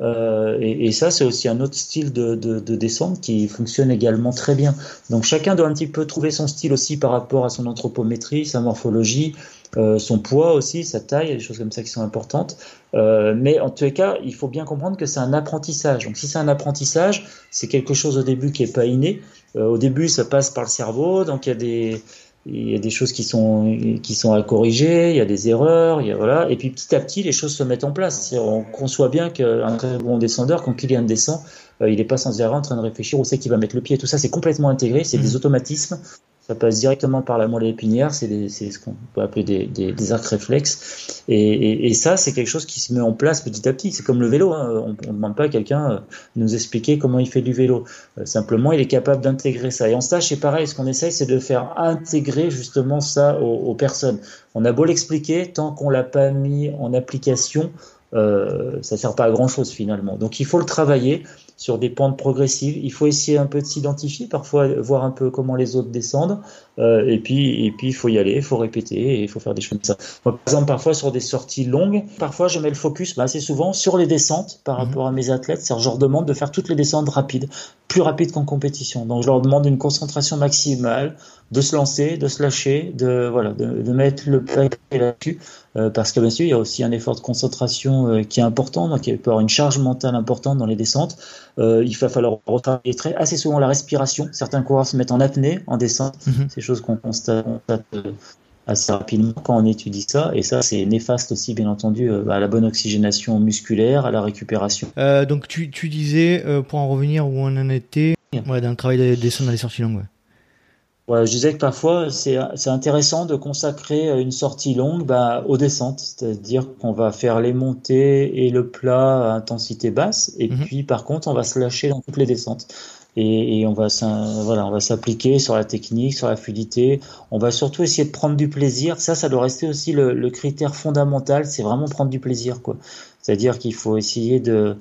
Euh, et, ça, c'est aussi un autre style de, de, de, descente qui fonctionne également très bien. Donc chacun doit un petit peu trouver son style aussi par rapport à son anthropométrie, sa morphologie, euh, son poids aussi, sa taille, des choses comme ça qui sont importantes. Euh, mais en tous les cas, il faut bien comprendre que c'est un apprentissage. Donc si c'est un apprentissage, c'est quelque chose au début qui est pas inné. Au début, ça passe par le cerveau, donc il y a des il y a des choses qui sont qui sont à corriger, il y a des erreurs, il y a, voilà. Et puis petit à petit, les choses se mettent en place. On conçoit bien qu'un très bon descendeur, quand Kylian descend, euh, il n'est pas sans arrêt en train de réfléchir où c'est qu'il va mettre le pied. Tout ça, c'est complètement intégré. C'est des mmh. automatismes ça passe directement par la moelle épinière, c'est ce qu'on peut appeler des, arcs réflexes. Et, ça, c'est quelque chose qui se met en place petit à petit. C'est comme le vélo. Hein. On ne demande pas à quelqu'un euh, de nous expliquer comment il fait du vélo. Euh, simplement, il est capable d'intégrer ça. Et en stage, c'est pareil. Ce qu'on essaye, c'est de faire intégrer justement ça aux, aux personnes. On a beau l'expliquer, tant qu'on l'a pas mis en application, euh, ça sert pas à grand chose finalement. Donc il faut le travailler sur des pentes progressives. Il faut essayer un peu de s'identifier, parfois voir un peu comment les autres descendent. Euh, et puis, et puis, il faut y aller, il faut répéter, et il faut faire des choses comme ça. par exemple, parfois sur des sorties longues, parfois je mets le focus, bah, assez souvent, sur les descentes par mhm. rapport à mes athlètes. C'est-à-dire, je leur demande de faire toutes les descentes rapides, plus rapides qu'en compétition. Donc, je leur demande une concentration maximale, de se lancer, de se lâcher, de voilà, de, de mettre le paquet là-dessus, euh, parce que bien sûr, il y a aussi un effort de concentration euh, qui est important, donc il peut y avoir une charge mentale importante dans les descentes. Euh, il va falloir retravailler très assez souvent la respiration. Certains coureurs se mettent en apnée en descente. C'est chose qu'on constate, assez rapidement quand on étudie ça. Et ça, c'est néfaste aussi, bien entendu, à la bonne oxygénation musculaire, à la récupération. donc, tu, tu disais, pour en revenir où on en était, ouais, dans le travail des descentes dans les sorties longues. Ouais, je disais que parfois c'est intéressant de consacrer une sortie longue bah, aux descentes, c'est-à-dire qu'on va faire les montées et le plat à intensité basse, et mhm. puis par contre on va se lâcher dans toutes les descentes. Et, et on va voilà, on va s'appliquer sur la technique, sur la fluidité. On va surtout essayer de prendre du plaisir. Ça, ça doit rester aussi le, le critère fondamental, c'est vraiment prendre du plaisir, quoi. C'est-à-dire qu'il faut essayer de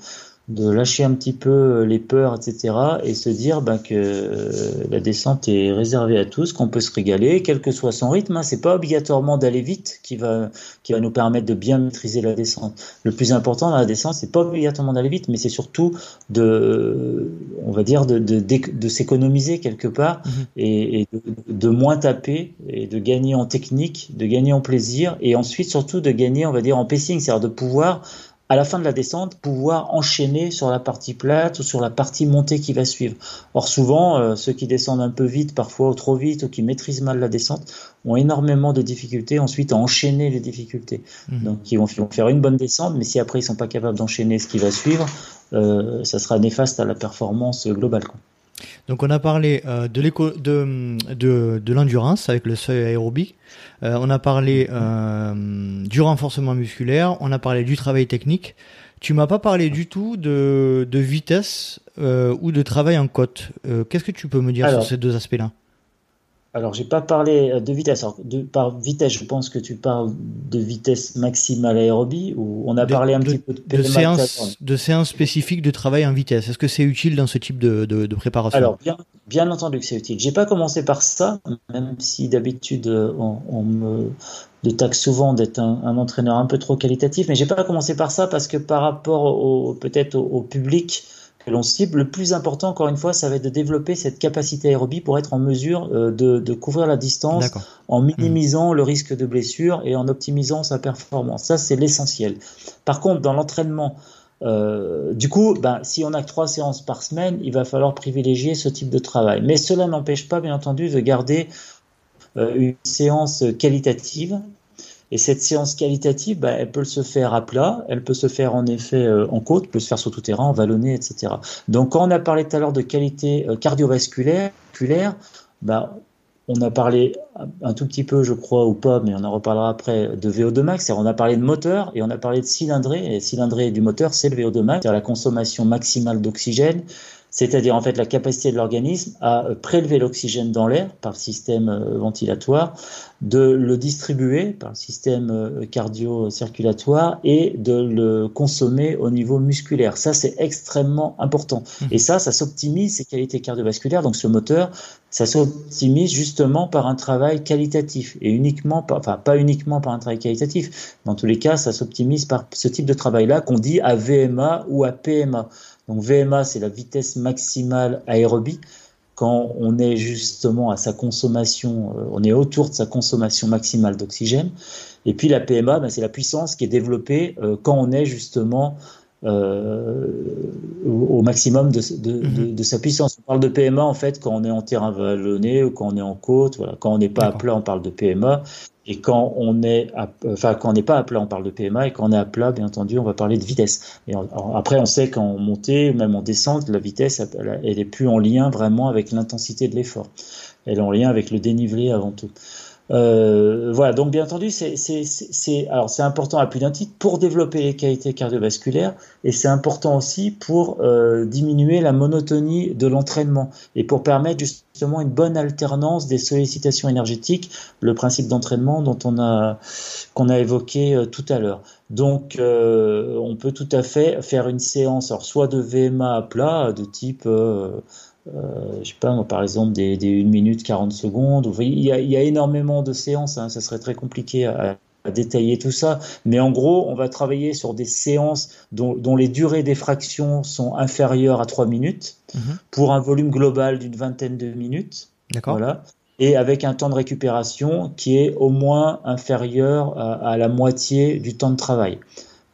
de lâcher un petit peu euh, les peurs, etc., et se dire ben, que euh, la descente est réservée à tous, qu'on peut se régaler, quel que soit son rythme. Hein. C'est pas obligatoirement d'aller vite qui va qui va nous permettre de bien maîtriser la descente. Le plus important dans la descente, c'est pas obligatoirement d'aller vite, mais c'est surtout de, on va dire, de de, de, s'économiser quelque part mmh et, et de, de, moins taper et de gagner en technique, de gagner en plaisir, et ensuite surtout de gagner, on va dire, en pacing, c'est-à-dire de pouvoir à la fin de la descente, pouvoir enchaîner sur la partie plate ou sur la partie montée qui va suivre. Or souvent, euh, ceux qui descendent un peu vite, parfois ou trop vite, ou qui maîtrisent mal la descente, ont énormément de difficultés ensuite à enchaîner les difficultés. Mmh. Donc ils vont, faire une bonne descente, mais si après ils sont pas capables d'enchaîner ce qui va suivre, euh, ça sera néfaste à la performance globale. Quoi. Donc on a parlé euh, de, de, de, de l'endurance avec le seuil aérobique, euh, on a parlé euh, du renforcement musculaire, on a parlé du travail technique. Tu m'as pas parlé du tout de, de vitesse ou de travail en côte. Qu'est-ce que tu peux me dire sur ces deux aspects-là? Alors, j'ai pas parlé euh, de vitesse. de, par vitesse, je pense que tu parles de vitesse maximale aérobie ou on a parlé un petit peu de, séances, de séances spécifiques de travail en vitesse. Est-ce que c'est utile dans ce type de, de préparation? Alors, bien, bien entendu que c'est utile. J'ai pas commencé par ça, même si d'habitude euh, on, on, me taxe souvent d'être un, un, entraîneur un peu trop qualitatif, mais j'ai pas commencé par ça parce que par rapport au, peut-être au public l'on cible. Le plus important, encore une fois, ça va être de développer cette capacité aérobie pour être en mesure euh, de, de couvrir la distance en minimisant le risque de blessure et en optimisant sa performance. Ça, c'est l'essentiel. Par contre, dans l'entraînement, euh, du coup, ben, si on a que trois séances par semaine, il va falloir privilégier ce type de travail. Mais cela n'empêche pas, bien entendu, de garder euh, une séance qualitative et cette séance qualitative, bah, elle peut se faire à plat, elle peut se faire en effet euh, en côte, peut se faire sur tout terrain, en vallonné, etc. Donc quand on a parlé tout à l'heure de qualité euh, cardiovasculaire, bah, on a parlé un tout petit peu, je crois, ou pas, mais on en reparlera après, de VO2 max. On a parlé de moteur et on a parlé de cylindrée. Et cylindrée du moteur, c'est le VO2 max, c'est la consommation maximale d'oxygène c'est-à-dire en fait la capacité de l'organisme à euh, prélever l'oxygène dans l'air par le système euh, ventilatoire, de le distribuer par le système euh, cardio-circulatoire et de le consommer au niveau musculaire. Ça, c'est extrêmement important. Mmh. Et ça, ça s'optimise, ces qualités cardiovasculaires, donc ce moteur, ça s'optimise justement par un travail qualitatif et uniquement, par, enfin pas uniquement par un travail qualitatif. Dans tous les cas, ça s'optimise par ce type de travail-là qu'on dit à VMA ou à PMA. Donc VMA, c'est la vitesse maximale aérobie. Quand on est justement à sa consommation, euh, on est autour de sa consommation maximale d'oxygène. Et puis la PMA, ben, c'est la puissance qui est développée euh, quand on est justement euh, au maximum de, mhm. de, sa puissance. On parle de PMA en fait quand on est en terrain vallonné ou quand on est en côte. Voilà. Quand on n'est pas à plat, on parle de PMA. Et quand on est, enfin quand on n'est pas à plat, on parle de PMA, et quand on est à plat, bien entendu, on va parler de vitesse. Et après, on sait qu'en montée, même en descente, la vitesse, elle, elle est plus en lien vraiment avec l'intensité de l'effort. Elle est en lien avec le dénivelé avant tout. Euh, voilà, donc bien entendu, c'est important à plus d'un titre pour développer les qualités cardiovasculaires et c'est important aussi pour euh, diminuer la monotonie de l'entraînement et pour permettre justement une bonne alternance des sollicitations énergétiques, le principe d'entraînement dont on a qu'on a évoqué euh, tout à l'heure. Donc on peut tout à fait faire une séance, alors soit de VMA à plat de type euh, je sais pas, par exemple, des, des 1 minute 40 secondes. Il y a, il y a énormément de séances, hein, ça serait très compliqué à, à, détailler tout ça. Mais en gros, on va travailler sur des séances dont, dont les durées d'effraction sont inférieures à 3 minutes, mm -hmm. pour un volume global d'une vingtaine de minutes. D'accord. Voilà. Et avec un temps de récupération qui est au moins inférieur à, à la moitié du temps de travail.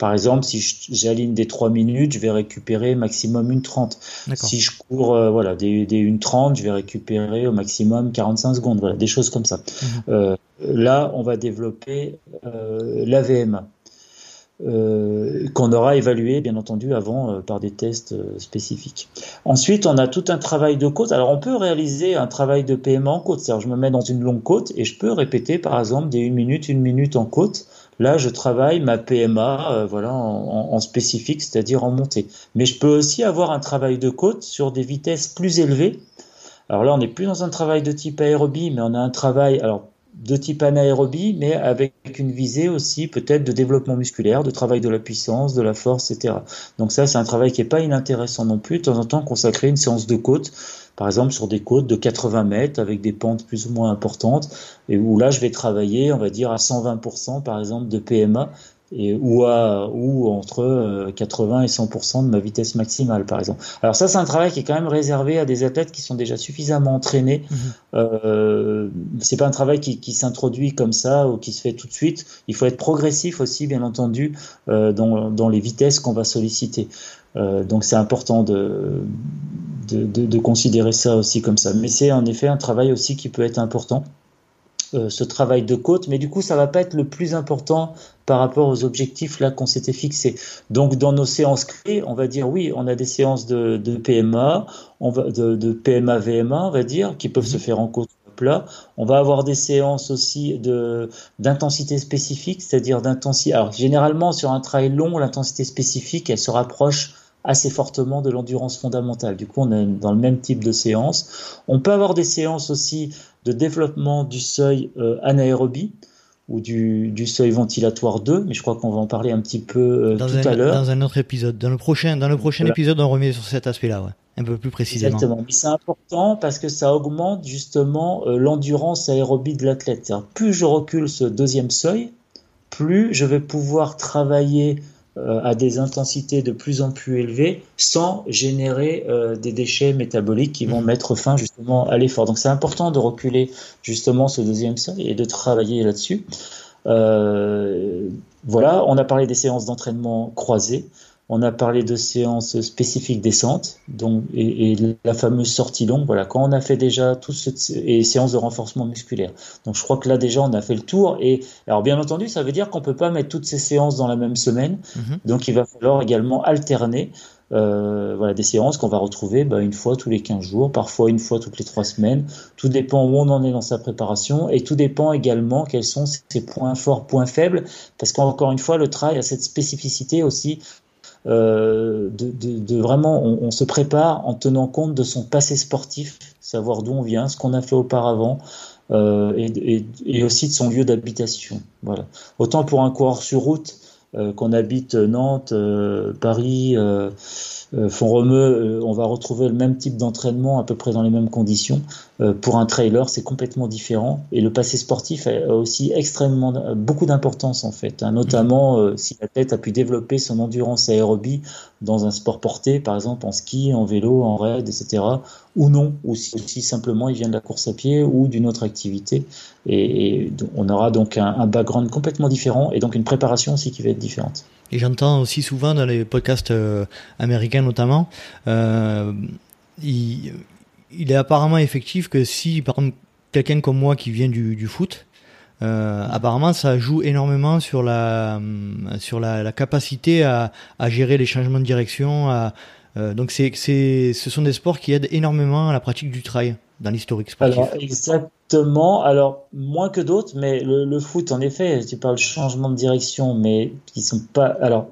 Par exemple, si j'aligne des 3 minutes, je vais récupérer maximum une 30. Si je cours euh, voilà, des, des une 30, je vais récupérer au maximum 45 secondes. Voilà, des choses comme ça. Mm -hmm. euh, là, on va développer euh, l'AVMA. Euh, qu'on aura évalué bien entendu avant euh, par des tests euh, spécifiques. Ensuite, on a tout un travail de côte. Alors, on peut réaliser un travail de PMA en côte. C'est-à-dire, je me mets dans une longue côte et je peux répéter, par exemple, des une minute, une minute en côte. Là, je travaille ma PMA, euh, voilà, en, spécifique, c'est-à-dire en montée. Mais je peux aussi avoir un travail de côte sur des vitesses plus élevées. Alors là, on n'est plus dans un travail de type aérobie, mais on a un travail, alors de type anaérobie, mais avec une visée aussi peut-être de développement musculaire, de travail de la puissance, de la force, etc. Donc ça, c'est un travail qui n'est pas inintéressant non plus. De temps en temps, consacrer une séance de côte, par exemple sur des côtes de 80 mètres avec des pentes plus ou moins importantes, et où là, je vais travailler, on va dire, à 120% par exemple de PMA, et ou à ou entre 80 et 100% de ma vitesse maximale par exemple. Alors ça c'est un travail qui est quand même réservé à des athlètes qui sont déjà suffisamment entraînés. Mmh. Euh, c'est pas un travail qui, qui s'introduit comme ça ou qui se fait tout de suite. Il faut être progressif aussi bien entendu euh, dans, dans les vitesses qu'on va solliciter. Euh, donc c'est important de de, de de, considérer ça aussi comme ça. Mais c'est en effet un travail aussi qui peut être important. Euh, ce travail de côte, mais du coup, ça va pas être le plus important par rapport aux objectifs là qu'on s'était fixés. Donc, dans nos séances clés, on va dire oui, on a des séances de, de PMA, on va de, de, PMA VMA, on va dire, qui peuvent se faire en côte plat. On va avoir des séances aussi de d'intensité spécifique, c'est-à-dire d'intensité. Alors, généralement, sur un travail long, l'intensité spécifique, elle se rapproche assez fortement de l'endurance fondamentale. Du coup, on est dans le même type de séance. On peut avoir des séances aussi de développement du seuil euh, anaérobie ou du, du, seuil ventilatoire 2, mais je crois qu'on va en parler un petit peu euh, dans tout un, à l'heure. Dans un autre épisode. Dans le prochain, dans le prochain voilà. épisode, on revient sur cet aspect-là, ouais. un peu plus précisément. Exactement. Mais c'est important parce que ça augmente justement euh, l'endurance aérobie de l'athlète. Plus je recule ce deuxième seuil, plus je vais pouvoir travailler à des intensités de plus en plus élevées sans générer euh, des déchets métaboliques qui vont mmh. mettre fin justement à l'effort. Donc c'est important de reculer justement ce deuxième seuil et de travailler là-dessus. Euh, voilà, on a parlé des séances d'entraînement croisées. On a parlé de séances spécifiques descente, donc et, et, la fameuse sortie longue. Voilà, quand on a fait déjà tout ce et séances de renforcement musculaire. Donc je crois que là déjà on a fait le tour. Et alors bien entendu, ça veut dire qu'on peut pas mettre toutes ces séances dans la même semaine. Mm -hmm. Donc il va falloir également alterner. Euh, voilà, des séances qu'on va retrouver bah, une fois tous les 15 jours, parfois une fois toutes les 3 semaines. Tout dépend où on en est dans sa préparation et tout dépend également quels sont ses points forts, points faibles, parce qu'encore une fois, le trail a cette spécificité aussi euh, de, de, de, vraiment, on, on, se prépare en tenant compte de son passé sportif, savoir d'où on vient, ce qu'on a fait auparavant, euh, et, et, et, aussi de son lieu d'habitation. Voilà. Autant pour un coureur sur route euh, qu'on habite Nantes, euh, Paris, euh, Font-Romeu, on va retrouver le même type d'entraînement à peu près dans les mêmes conditions. pour un trailer, c'est complètement différent. Et le passé sportif a aussi extrêmement beaucoup d'importance en fait, hein, notamment euh, si la tête a pu développer son endurance aérobie dans un sport porté, par exemple en ski, en vélo, en raid, etc. Ou non, ou si, si simplement il vient de la course à pied ou d'une autre activité. Et, on aura donc un, un background complètement différent et donc une préparation aussi qui va être différente. Et j'entends aussi souvent dans les podcasts euh, américains notamment, euh, il, est apparemment effectif que si, par exemple, quelqu'un comme moi qui vient du, du foot, euh, apparemment, ça joue énormément sur la sur la capacité à, à, gérer les changements de direction. À, euh, donc, c'est ce sont des sports qui aident énormément à la pratique du trail dans l'historique sportif. Exactement. Alors, moins que d'autres, mais le, foot, en effet, tu parles changement de direction, mais qui sont pas. Alors,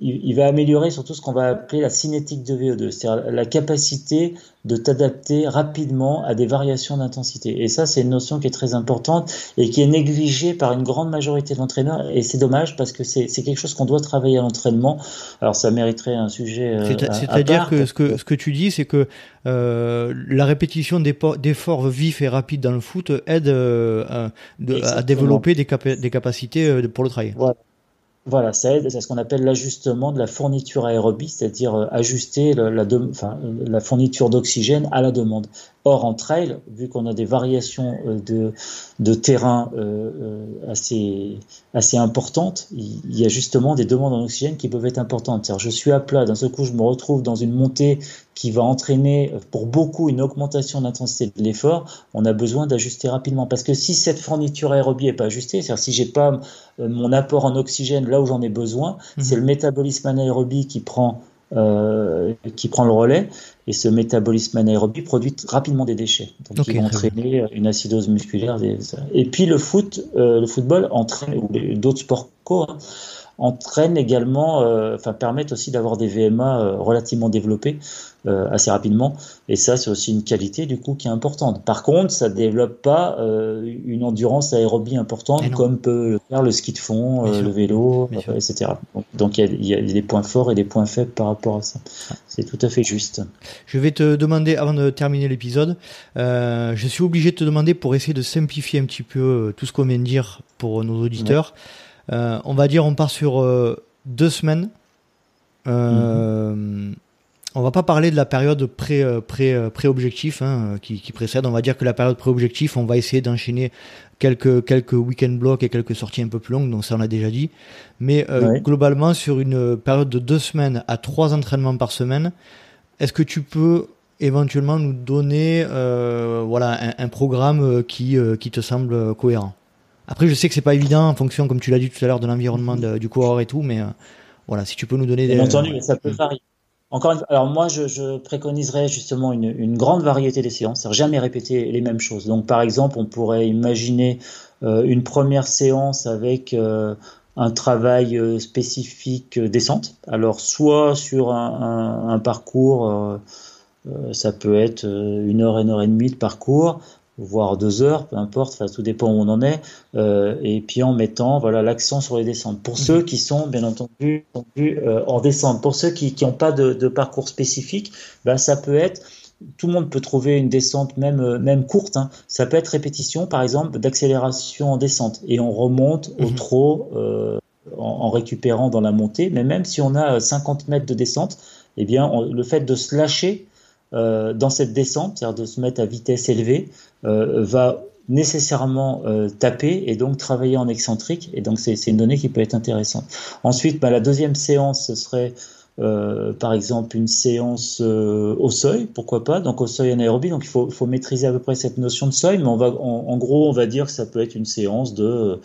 il, va améliorer surtout ce qu'on va appeler la cinétique de VO2, c'est-à-dire la capacité de t'adapter rapidement à des variations d'intensité. Et ça, c'est une notion qui est très importante et qui est négligée par une grande majorité d'entraîneurs. Et c'est dommage parce que c'est quelque chose qu'on doit travailler à l'entraînement. Alors, ça mériterait un sujet. Euh, c'est-à-dire que ce, que ce que tu dis, c'est que euh, la répétition d'efforts vifs et rapides dans le foot aide euh, à, développer des, des capacités pour le travail. Voilà. Voilà, ça aide, c'est ce qu'on appelle l'ajustement de la fourniture aérobie, c'est-à-dire euh, ajuster la, la, la fourniture d'oxygène à la demande. Or, en trail, vu qu'on a des variations euh, de, de terrain euh, euh, assez, assez importantes, il y a justement des demandes en oxygène qui peuvent être importantes. je suis à plat, d'un seul coup, je me retrouve dans une montée qui va entraîner pour beaucoup une augmentation d'intensité de l'effort. On a besoin d'ajuster rapidement parce que si cette fourniture aérobie est pas ajustée, c'est-à-dire si j'ai pas mon apport en oxygène là où j'en ai besoin, mmh. c'est le métabolisme anaérobie qui prend euh, qui prend le relais. Et ce métabolisme anaérobie produit rapidement des déchets. Donc qui vont entraîner une acidose musculaire et puis le foot euh, le football entraîne ou d'autres sports co hein, entraînent également, euh, enfin permettent aussi d'avoir des VMA euh, relativement développés euh, assez rapidement. Et ça, c'est aussi une qualité du coup qui est importante. Par contre, ça développe pas une endurance aérobie importante comme peut le faire le ski de fond, le vélo, etc. Donc il y, a, des points forts et des points faibles par rapport à ça. C'est tout à fait juste. Je vais te demander, avant de terminer l'épisode, je suis obligé de te demander pour essayer de simplifier un petit peu tout ce qu'on vient de dire pour nos auditeurs. Euh, on va dire, on part sur euh, deux semaines. Euh, mm On va pas parler de la période pré, pré, pré-objectif hein, qui, précède. On va dire que la période pré-objectif, on va essayer d'enchaîner quelques, quelques week-end blocks et quelques sorties un peu plus longues, donc ça on a déjà dit. Mais globalement, sur une période de deux semaines à trois entraînements par semaine, est-ce que tu peux éventuellement nous donner voilà, un, programme qui, qui te semble cohérent? Après, je sais que c'est pas évident en fonction, comme tu l'as dit tout à l'heure, de l'environnement du coureur et tout, mais euh, voilà, si tu peux nous donner des. Bien entendu, mais ça peut varier. Encore une fois, alors moi, je, je préconiserais justement une, une, grande variété des séances, c'est-à-dire jamais répéter les mêmes choses. Donc, par exemple, on pourrait imaginer euh, une première séance avec euh, un travail spécifique descente. Alors, soit sur un, un, un parcours, ça peut être une heure, une heure et demie de parcours, voire deux heures, peu importe, enfin, tout dépend où on en est, euh, et puis en mettant voilà l'accent sur les descentes. Pour ceux qui sont bien entendu euh, en descente, pour ceux qui n'ont pas de, de, parcours spécifique, ben, ça peut être tout le monde peut trouver une descente même euh, même courte. Hein. Ça peut être répétition, par exemple, d'accélération en descente, et on remonte au mhm. trot euh, en, en, récupérant dans la montée. Mais même si on a 50 mètres de descente, eh bien, le fait de se lâcher euh, dans cette descente, c'est-à-dire de se mettre à vitesse élevée, euh, va nécessairement euh, taper et donc travailler en excentrique. Et donc c'est une donnée qui peut être intéressante. Ensuite, bah, la deuxième séance, ce serait par exemple une séance au seuil, pourquoi pas, donc au seuil anaérobie, donc il faut, maîtriser à peu près cette notion de seuil, mais en, gros, on va dire que ça peut être une séance de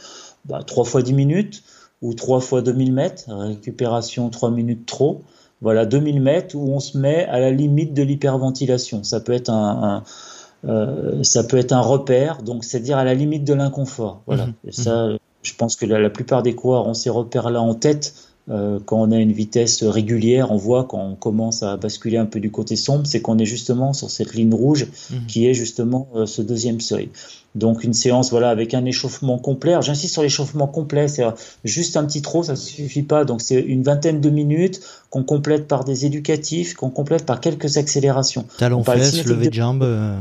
bah, 3 fois 10 minutes ou 3 fois 2000 mètres, récupération 3 minutes trop, voilà, 2000 mètres où on se met à la limite de l'hyperventilation. Ça peut être un, euh, ça peut être un repère, donc c'est-à-dire à la limite de l'inconfort. Voilà. Mhm. Et ça, je pense que la, la plupart des coureurs ont ces repères-là en tête euh, quand on a une vitesse régulière, on voit quand on commence à basculer un peu du côté sombre, c'est qu'on est justement sur cette ligne rouge mhm. qui est justement euh, ce deuxième seuil. Donc une séance voilà avec un échauffement complet. J'insiste sur l'échauffement complet, c'est juste un petit trop, ça suffit pas. Donc c'est une vingtaine de minutes qu'on complète par des éducatifs, qu'on complète par quelques accélérations. Talon fesses, lever de jambes. Euh,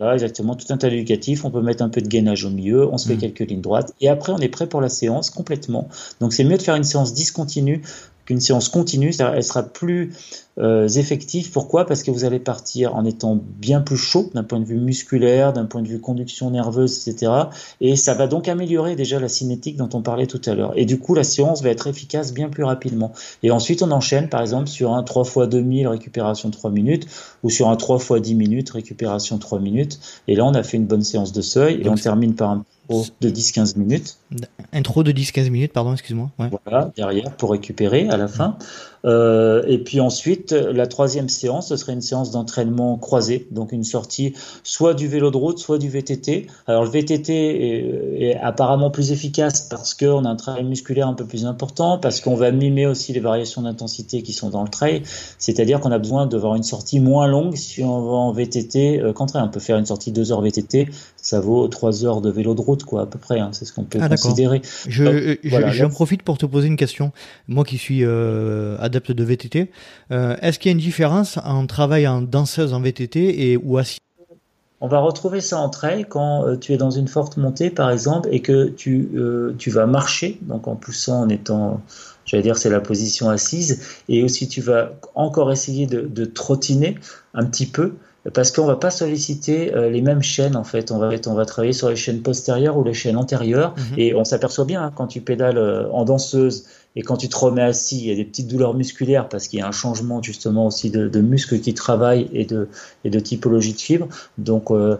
Là, exactement, tout un tas d'éducatifs. On peut mettre un peu de gainage au milieu, on se fait mm. quelques lignes droites, et après, on est prêt pour la séance complètement. Donc, c'est mieux de faire une séance discontinue qu'une séance continue, elle sera plus euh, effective. Pourquoi? Parce que vous allez partir en étant bien plus chaud d'un point de vue musculaire, d'un point de vue conduction nerveuse, etc. Et ça va donc améliorer déjà la cinétique dont on parlait tout à l'heure. Et du coup, la séance va être efficace bien plus rapidement. Et ensuite, on enchaîne par exemple sur un 3 x 2000 récupération 3 minutes ou sur un 3 x 10 minutes récupération 3 minutes. Et là, on a fait une bonne séance de seuil et on termine par un de 10-15 minutes. Intro de 10-15 minutes, pardon, excuse-moi. Voilà, derrière pour récupérer à la fin. Euh, et puis ensuite, la troisième séance, ce serait une séance d'entraînement croisé, donc une sortie soit du vélo de route, soit du VTT. Alors le VTT est, est apparemment plus efficace parce qu'on a un travail musculaire un peu plus important, parce qu'on va mimer aussi les variations d'intensité qui sont dans le trail, c'est-à-dire qu'on a besoin d'avoir une sortie moins longue si on va en VTT euh, qu'en train. On peut faire une sortie 2 heures VTT, ça vaut 3 heures de vélo de route, quoi, à peu près. Hein, c'est ce qu'on peut ah, considérer. Je, euh, j'en profite pour te poser une question. Moi qui suis euh, adepte de VTT, euh, est-ce qu'il y a une différence en travail en danseuse en VTT et ou assis? On va retrouver ça en trail quand euh, tu es dans une forte montée, par exemple, et que tu, euh, tu vas marcher, donc en poussant, en étant, j'allais dire, c'est la position assise, et aussi tu vas encore essayer de, de trottiner un petit peu, parce qu'on va pas solliciter euh, les mêmes chaînes en fait. On va, on va travailler sur les chaînes postérieures ou les chaînes antérieures, mhm. et on s'aperçoit bien hein, quand tu pédales en danseuse et quand tu te remets assis, il y a des petites douleurs musculaires parce qu'il y a un changement justement aussi de, muscles qui travaillent et de, typologie de fibres. Donc, euh,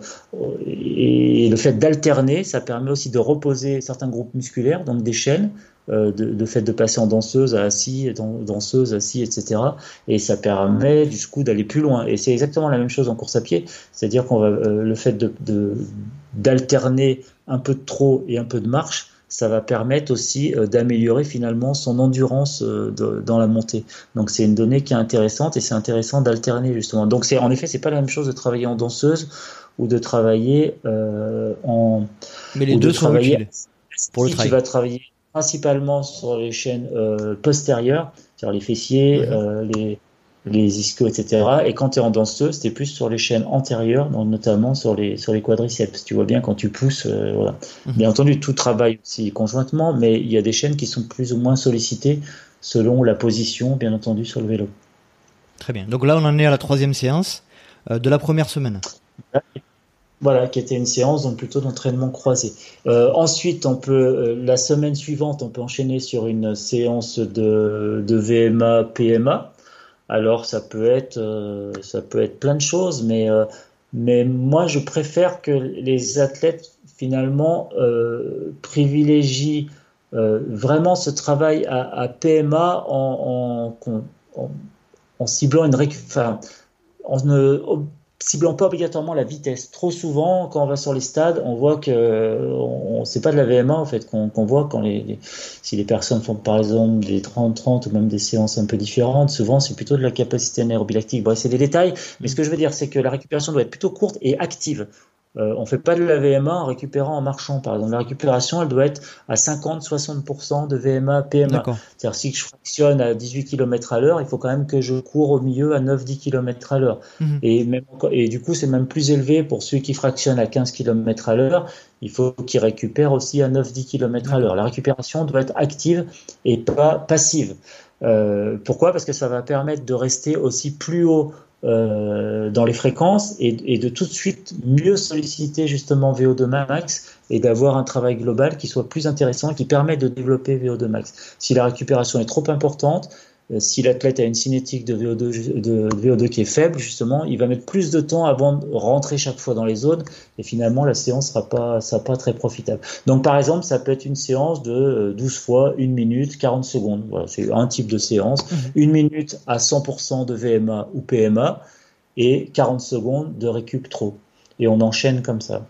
et le fait d'alterner, ça permet aussi de reposer certains groupes musculaires, donc des chaînes, euh, de, fait de passer en danseuse à assis, danseuse, assis, etc. Et ça permet du coup d'aller plus loin. Et c'est exactement la même chose en course à pied, c'est-à-dire qu'on va euh, le fait d'alterner un peu de trop et un peu de marche ça va permettre aussi euh, d'améliorer finalement son endurance euh, dans la montée. Donc c'est une donnée qui est intéressante et c'est intéressant d'alterner justement. Donc c'est en effet c'est pas la même chose de travailler en danseuse ou de travailler euh, en. Mais les deux sont utiles pour le travail. Tu vas travailler principalement sur les chaînes postérieures, c'est-à-dire les fessiers, mhm. les les ischios, etc. Et quand tu es en danseuse, c'était plus sur les chaînes antérieures, notamment sur les, sur les quadriceps. Tu vois bien quand tu pousses. Euh, voilà. Mhm. Bien entendu, tout travaille aussi conjointement, mais il y a des chaînes qui sont plus ou moins sollicitées selon la position, bien entendu, sur le vélo. Très bien. Donc là, on en est à la troisième séance euh, de la première semaine. Voilà, qui était une séance donc plutôt d'entraînement croisé. Euh, ensuite, on peut la semaine suivante, on peut enchaîner sur une séance de, de VMA PMA. Alors ça peut être euh, ça peut être plein de choses, mais euh, mais moi je préfère que les athlètes finalement euh, privilégient vraiment ce travail à, PMA en, ciblant une ne ciblant pas obligatoirement la vitesse. Trop souvent, quand on va sur les stades, on voit que on, c'est pas de la VMA en fait qu'on voit quand les, si les personnes font par exemple des 30-30 ou même des séances un peu différentes, souvent c'est plutôt de la capacité anaérobie lactique. Bref, c'est des détails, mais ce que je veux dire, c'est que la récupération doit être plutôt courte et active. Euh, on fait pas de la VMA en récupérant en marchant, par exemple. La récupération, elle doit être à 50-60% de VMA, PMA. C'est-à-dire, si je fractionne à 18 km à l'heure, il faut quand même que je cours au milieu à 9-10 km à l'heure. Mhm. Et, même, et du coup, c'est même plus élevé pour ceux qui fractionnent à 15 km à l'heure. Il faut qu'ils récupèrent aussi à 9-10 km à l'heure. La récupération doit être active et pas passive. Euh, pourquoi? Parce que ça va permettre de rester aussi plus haut euh, dans les fréquences et, de tout de suite mieux solliciter justement VO2 max et d'avoir un travail global qui soit plus intéressant qui permet de développer VO2 max. Si la récupération est trop importante, si l'athlète a une cinétique de VO2, de VO2 qui est faible, justement, il va mettre plus de temps avant de rentrer chaque fois dans les zones et finalement la séance sera pas, sera pas très profitable. Donc par exemple, ça peut être une séance de 12 euh, fois 1 minute 40 secondes. Voilà, c'est un type de séance. Mmh. Une minute à 100% de VMA ou PMA et 40 secondes de récup trop. Et on enchaîne comme ça.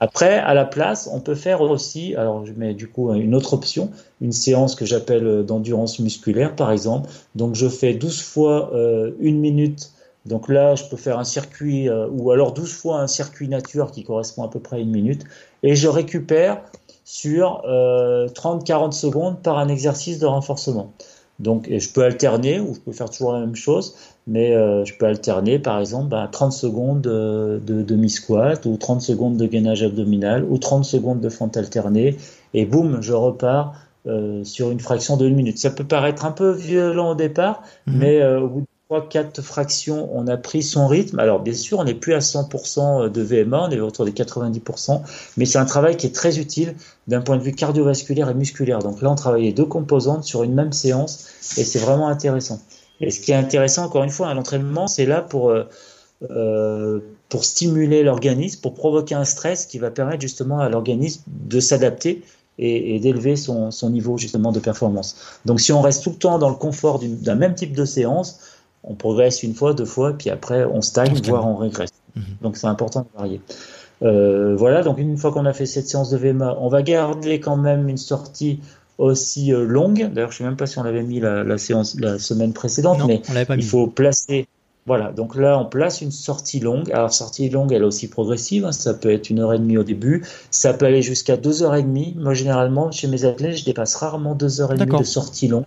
Après, à la place, on peut faire aussi, alors je mets du coup une autre option, une séance que j'appelle euh, d'endurance musculaire, par exemple. Donc je fais 12 fois euh, une minute. Donc là, je peux faire un circuit, euh, ou alors 12 fois un circuit nature qui correspond à peu près à une minute. Et je récupère sur 30-40 secondes par un exercice de renforcement. Donc, je peux alterner ou je peux faire toujours la même chose, mais euh, je peux alterner par exemple 30 bah, secondes de, de demi-squat ou 30 secondes de gainage abdominal ou 30 secondes de fente alternée et boum, je repars euh, sur une fraction de minute. Ça peut paraître un peu violent au départ, mhm. mais euh, au bout de 3-4 fractions, on a pris son rythme. Alors bien sûr, on n'est plus à 100% de VMA, on est autour des 90%, mais c'est un travail qui est très utile d'un point de vue cardiovasculaire et musculaire. Donc là, on travaillait deux composantes sur une même séance et c'est vraiment intéressant. Et ce qui est intéressant, encore une fois, à l'entraînement, c'est là pour, euh, euh, pour stimuler l'organisme, pour provoquer un stress qui va permettre justement à l'organisme de s'adapter et, d'élever son, niveau justement de performance. Donc si on reste tout le temps dans le confort d'un même type de séance, on progresse une fois, deux fois, puis après on stagne, voire on régresse. Mhm. Donc c'est important de varier. Euh, voilà, donc une fois qu'on a fait cette séance de VMA, on va garder quand même une sortie aussi euh, longue. D'ailleurs, je ne sais même pas si on l'avait mis la, séance la semaine précédente, mais il faut placer voilà, donc là, on place une sortie longue. Alors, sortie longue, elle est aussi progressive. Hein. Ça peut être une heure et demie au début. Ça peut aller jusqu'à deux heures et demie. Moi, généralement, chez mes athlètes, je dépasse rarement deux heures et demie de sortie longue.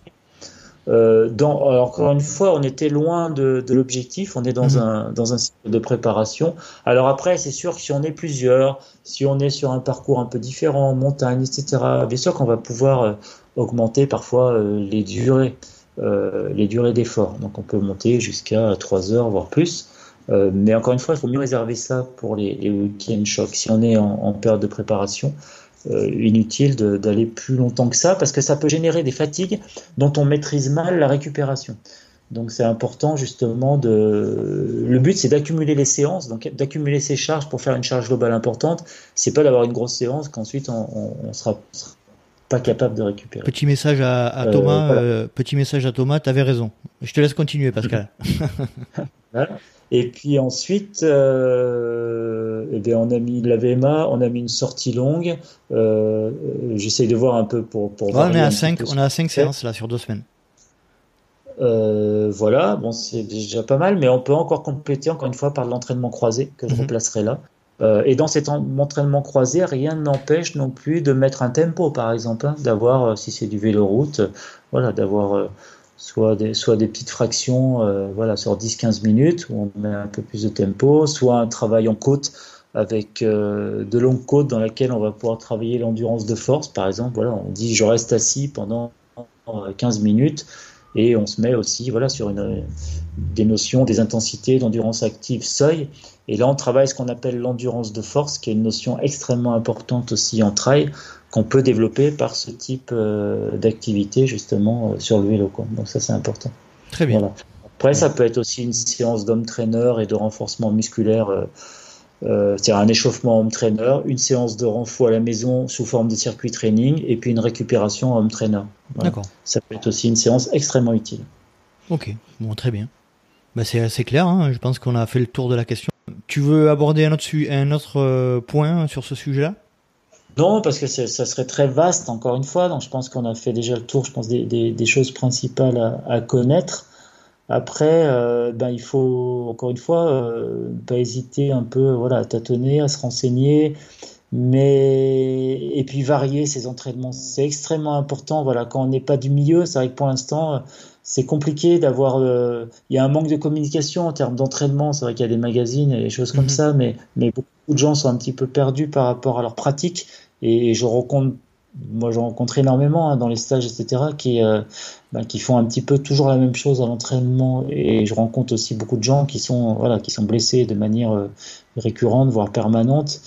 Euh, dans, encore une fois, on était loin de, l'objectif. On est dans, mhm. un, dans un cycle de préparation. Alors après, c'est sûr que si on est plusieurs, si on est sur un parcours un peu différent, montagne, etc., bien sûr qu'on va pouvoir euh, augmenter parfois euh, les durées. Euh, les durées d'effort. Donc on peut monter jusqu'à 3 heures, voire plus. Mais encore une fois, il faut mieux réserver ça pour les, week-end shocks. Si on est en, période de préparation, inutile d'aller plus longtemps que ça parce que ça peut générer des fatigues dont on maîtrise mal la récupération. Donc c'est important justement de. Le but c'est d'accumuler les séances, donc d'accumuler ces charges pour faire une charge globale importante. C'est pas d'avoir une grosse séance qu'ensuite on, on, sera pas capable de récupérer. Petit message à, euh, Thomas, euh, petit message à Thomas, tu avais raison. Je te laisse continuer, Pascal. Et puis ensuite, euh, eh bien, on a mis la VMA, on a mis une sortie longue. Euh, J'essaye de voir un peu pour. pour on, est à 5, on a 5 séances là sur deux semaines. Voilà, bon, c'est déjà pas mal, mais on peut encore compléter encore une fois par l'entraînement croisé que je mhm. replacerai là. Euh, et dans cet entraînement croisé, rien n'empêche non plus de mettre un tempo, par exemple, hein, d'avoir, euh, si c'est du vélo route, voilà, d'avoir euh, soit des, soit des petites fractions, voilà, sur 10-15 minutes où on met un peu plus de tempo, soit un travail en côte avec de longues côtes dans laquelle on va pouvoir travailler l'endurance de force, par exemple. Voilà, on dit je reste assis pendant 15 minutes et on se met aussi voilà, sur une, des notions, des intensités d'endurance active seuil. Et là, on travaille ce qu'on appelle l'endurance de force, qui est une notion extrêmement importante aussi en trail, qu'on peut développer par ce type euh, d'activité, justement, euh, sur le vélo. Donc ça, c'est important. Très bien. Après, ça peut être aussi une séance d'homme trainer et de renforcement musculaire, euh, c'est-à-dire un échauffement homme trainer, une séance de renfort à la maison sous forme de circuit training, et puis une récupération homme trainer. D'accord. Ça peut être aussi une séance extrêmement utile. Ok, bon, très bien. Bah, c'est assez clair, hein. je pense qu'on a fait le tour de la question. Tu veux aborder un autre, un autre euh, point sur ce sujet-là? Non, parce que ça serait très vaste, encore une fois. Donc, je pense qu'on a fait déjà le tour, je pense, des, des, choses principales à, connaître. Après, euh, ben, il faut, encore une fois, euh, pas hésiter un peu voilà, à tâtonner, à se renseigner, mais et puis varier ses entraînements. C'est extrêmement important. Voilà, quand on n'est pas du milieu, c'est vrai que pour l'instant, c'est compliqué d'avoir. Euh, il y a un manque de communication en termes d'entraînement. C'est vrai qu'il y a des magazines et des choses comme mhm. ça, mais, mais beaucoup de gens sont un petit peu perdus par rapport à leur pratique. Et je rencontre, moi, je rencontre énormément hein, dans les stages, etc., qui, euh, bah, qui font un petit peu toujours la même chose à l'entraînement. Et je rencontre aussi beaucoup de gens qui sont, voilà, qui sont blessés de manière euh, récurrente, voire permanente.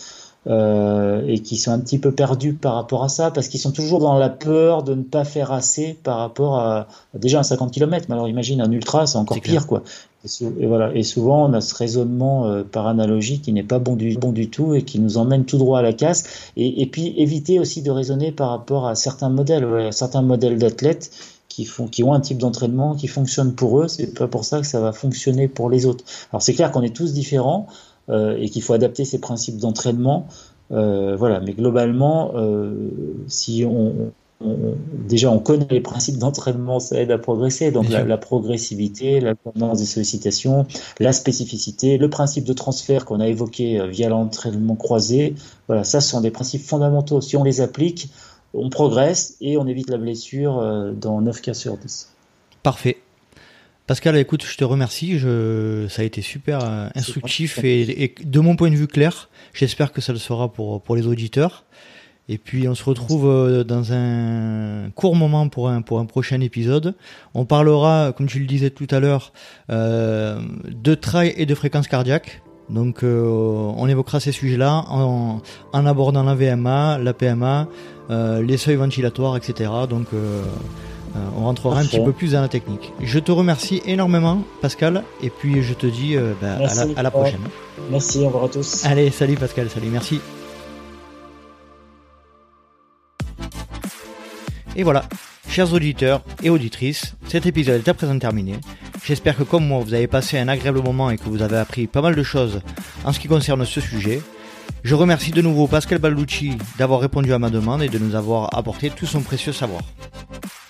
Euh, et qui sont un petit peu perdus par rapport à ça, parce qu'ils sont toujours dans la peur de ne pas faire assez par rapport à, déjà un 50 km. Mais alors imagine un ultra, c'est encore pire, quoi. Et, voilà. Et souvent, on a ce raisonnement euh, par analogie qui n'est pas bon du, tout et qui nous emmène tout droit à la casse. Et, puis éviter aussi de raisonner par rapport à certains modèles, certains modèles d'athlètes qui qui ont un type d'entraînement qui fonctionne pour eux. C'est pas pour ça que ça va fonctionner pour les autres. Alors c'est clair qu'on est tous différents. Euh, et qu'il faut adapter ses principes d'entraînement. Euh, voilà, mais globalement, si on, déjà on connaît les principes d'entraînement, ça aide à progresser. Donc la, progressivité, la tendance des sollicitations, la spécificité, le principe de transfert qu'on a évoqué via l'entraînement croisé, voilà, ça ce sont des principes fondamentaux. Si on les applique, on progresse et on évite la blessure dans 9 cas sur 10. Parfait. Pascal, écoute, je te remercie. Je... Ça a été super euh, instructif et, de mon point de vue clair. J'espère que ça le sera pour, pour les auditeurs. Et puis on se retrouve euh, dans un court moment pour un, pour un prochain épisode. On parlera, comme tu le disais tout à l'heure, euh, de trail et de fréquence cardiaque. Donc on évoquera ces sujets-là en, en, abordant la VMA, la PMA, les seuils ventilatoires, etc. Donc euh, on rentrera un petit peu plus dans la technique. Je te remercie énormément, Pascal, et puis je te dis euh, bah, à, la, prochaine. Merci, au revoir à tous. Allez, salut Pascal, salut, merci. Et voilà, chers auditeurs et auditrices, cet épisode est à présent terminé. J'espère que comme moi, vous avez passé un agréable moment et que vous avez appris pas mal de choses en ce qui concerne ce sujet. Je remercie de nouveau Pascal Balducci d'avoir répondu à ma demande et de nous avoir apporté tout son précieux savoir.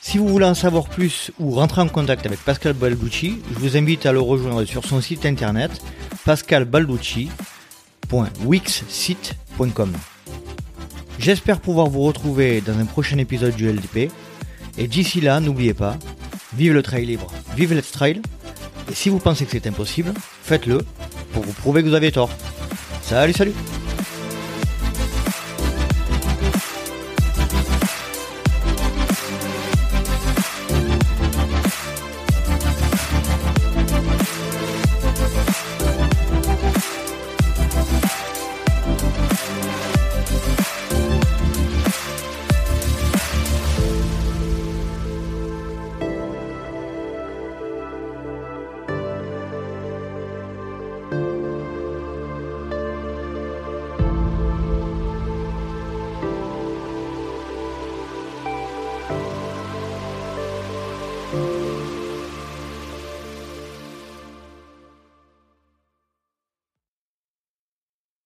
Si vous voulez en savoir plus ou rentrer en contact avec Pascal Balducci, je vous invite à le rejoindre sur son site internet pascalbalducci.wixsite.com. J'espère pouvoir vous retrouver dans un prochain épisode du LDP. Et d'ici là, n'oubliez pas, vive le trail libre, vive Let's Trail. Et si vous pensez que c'est impossible, faites-le pour vous prouver que vous avez tort. Salut, salut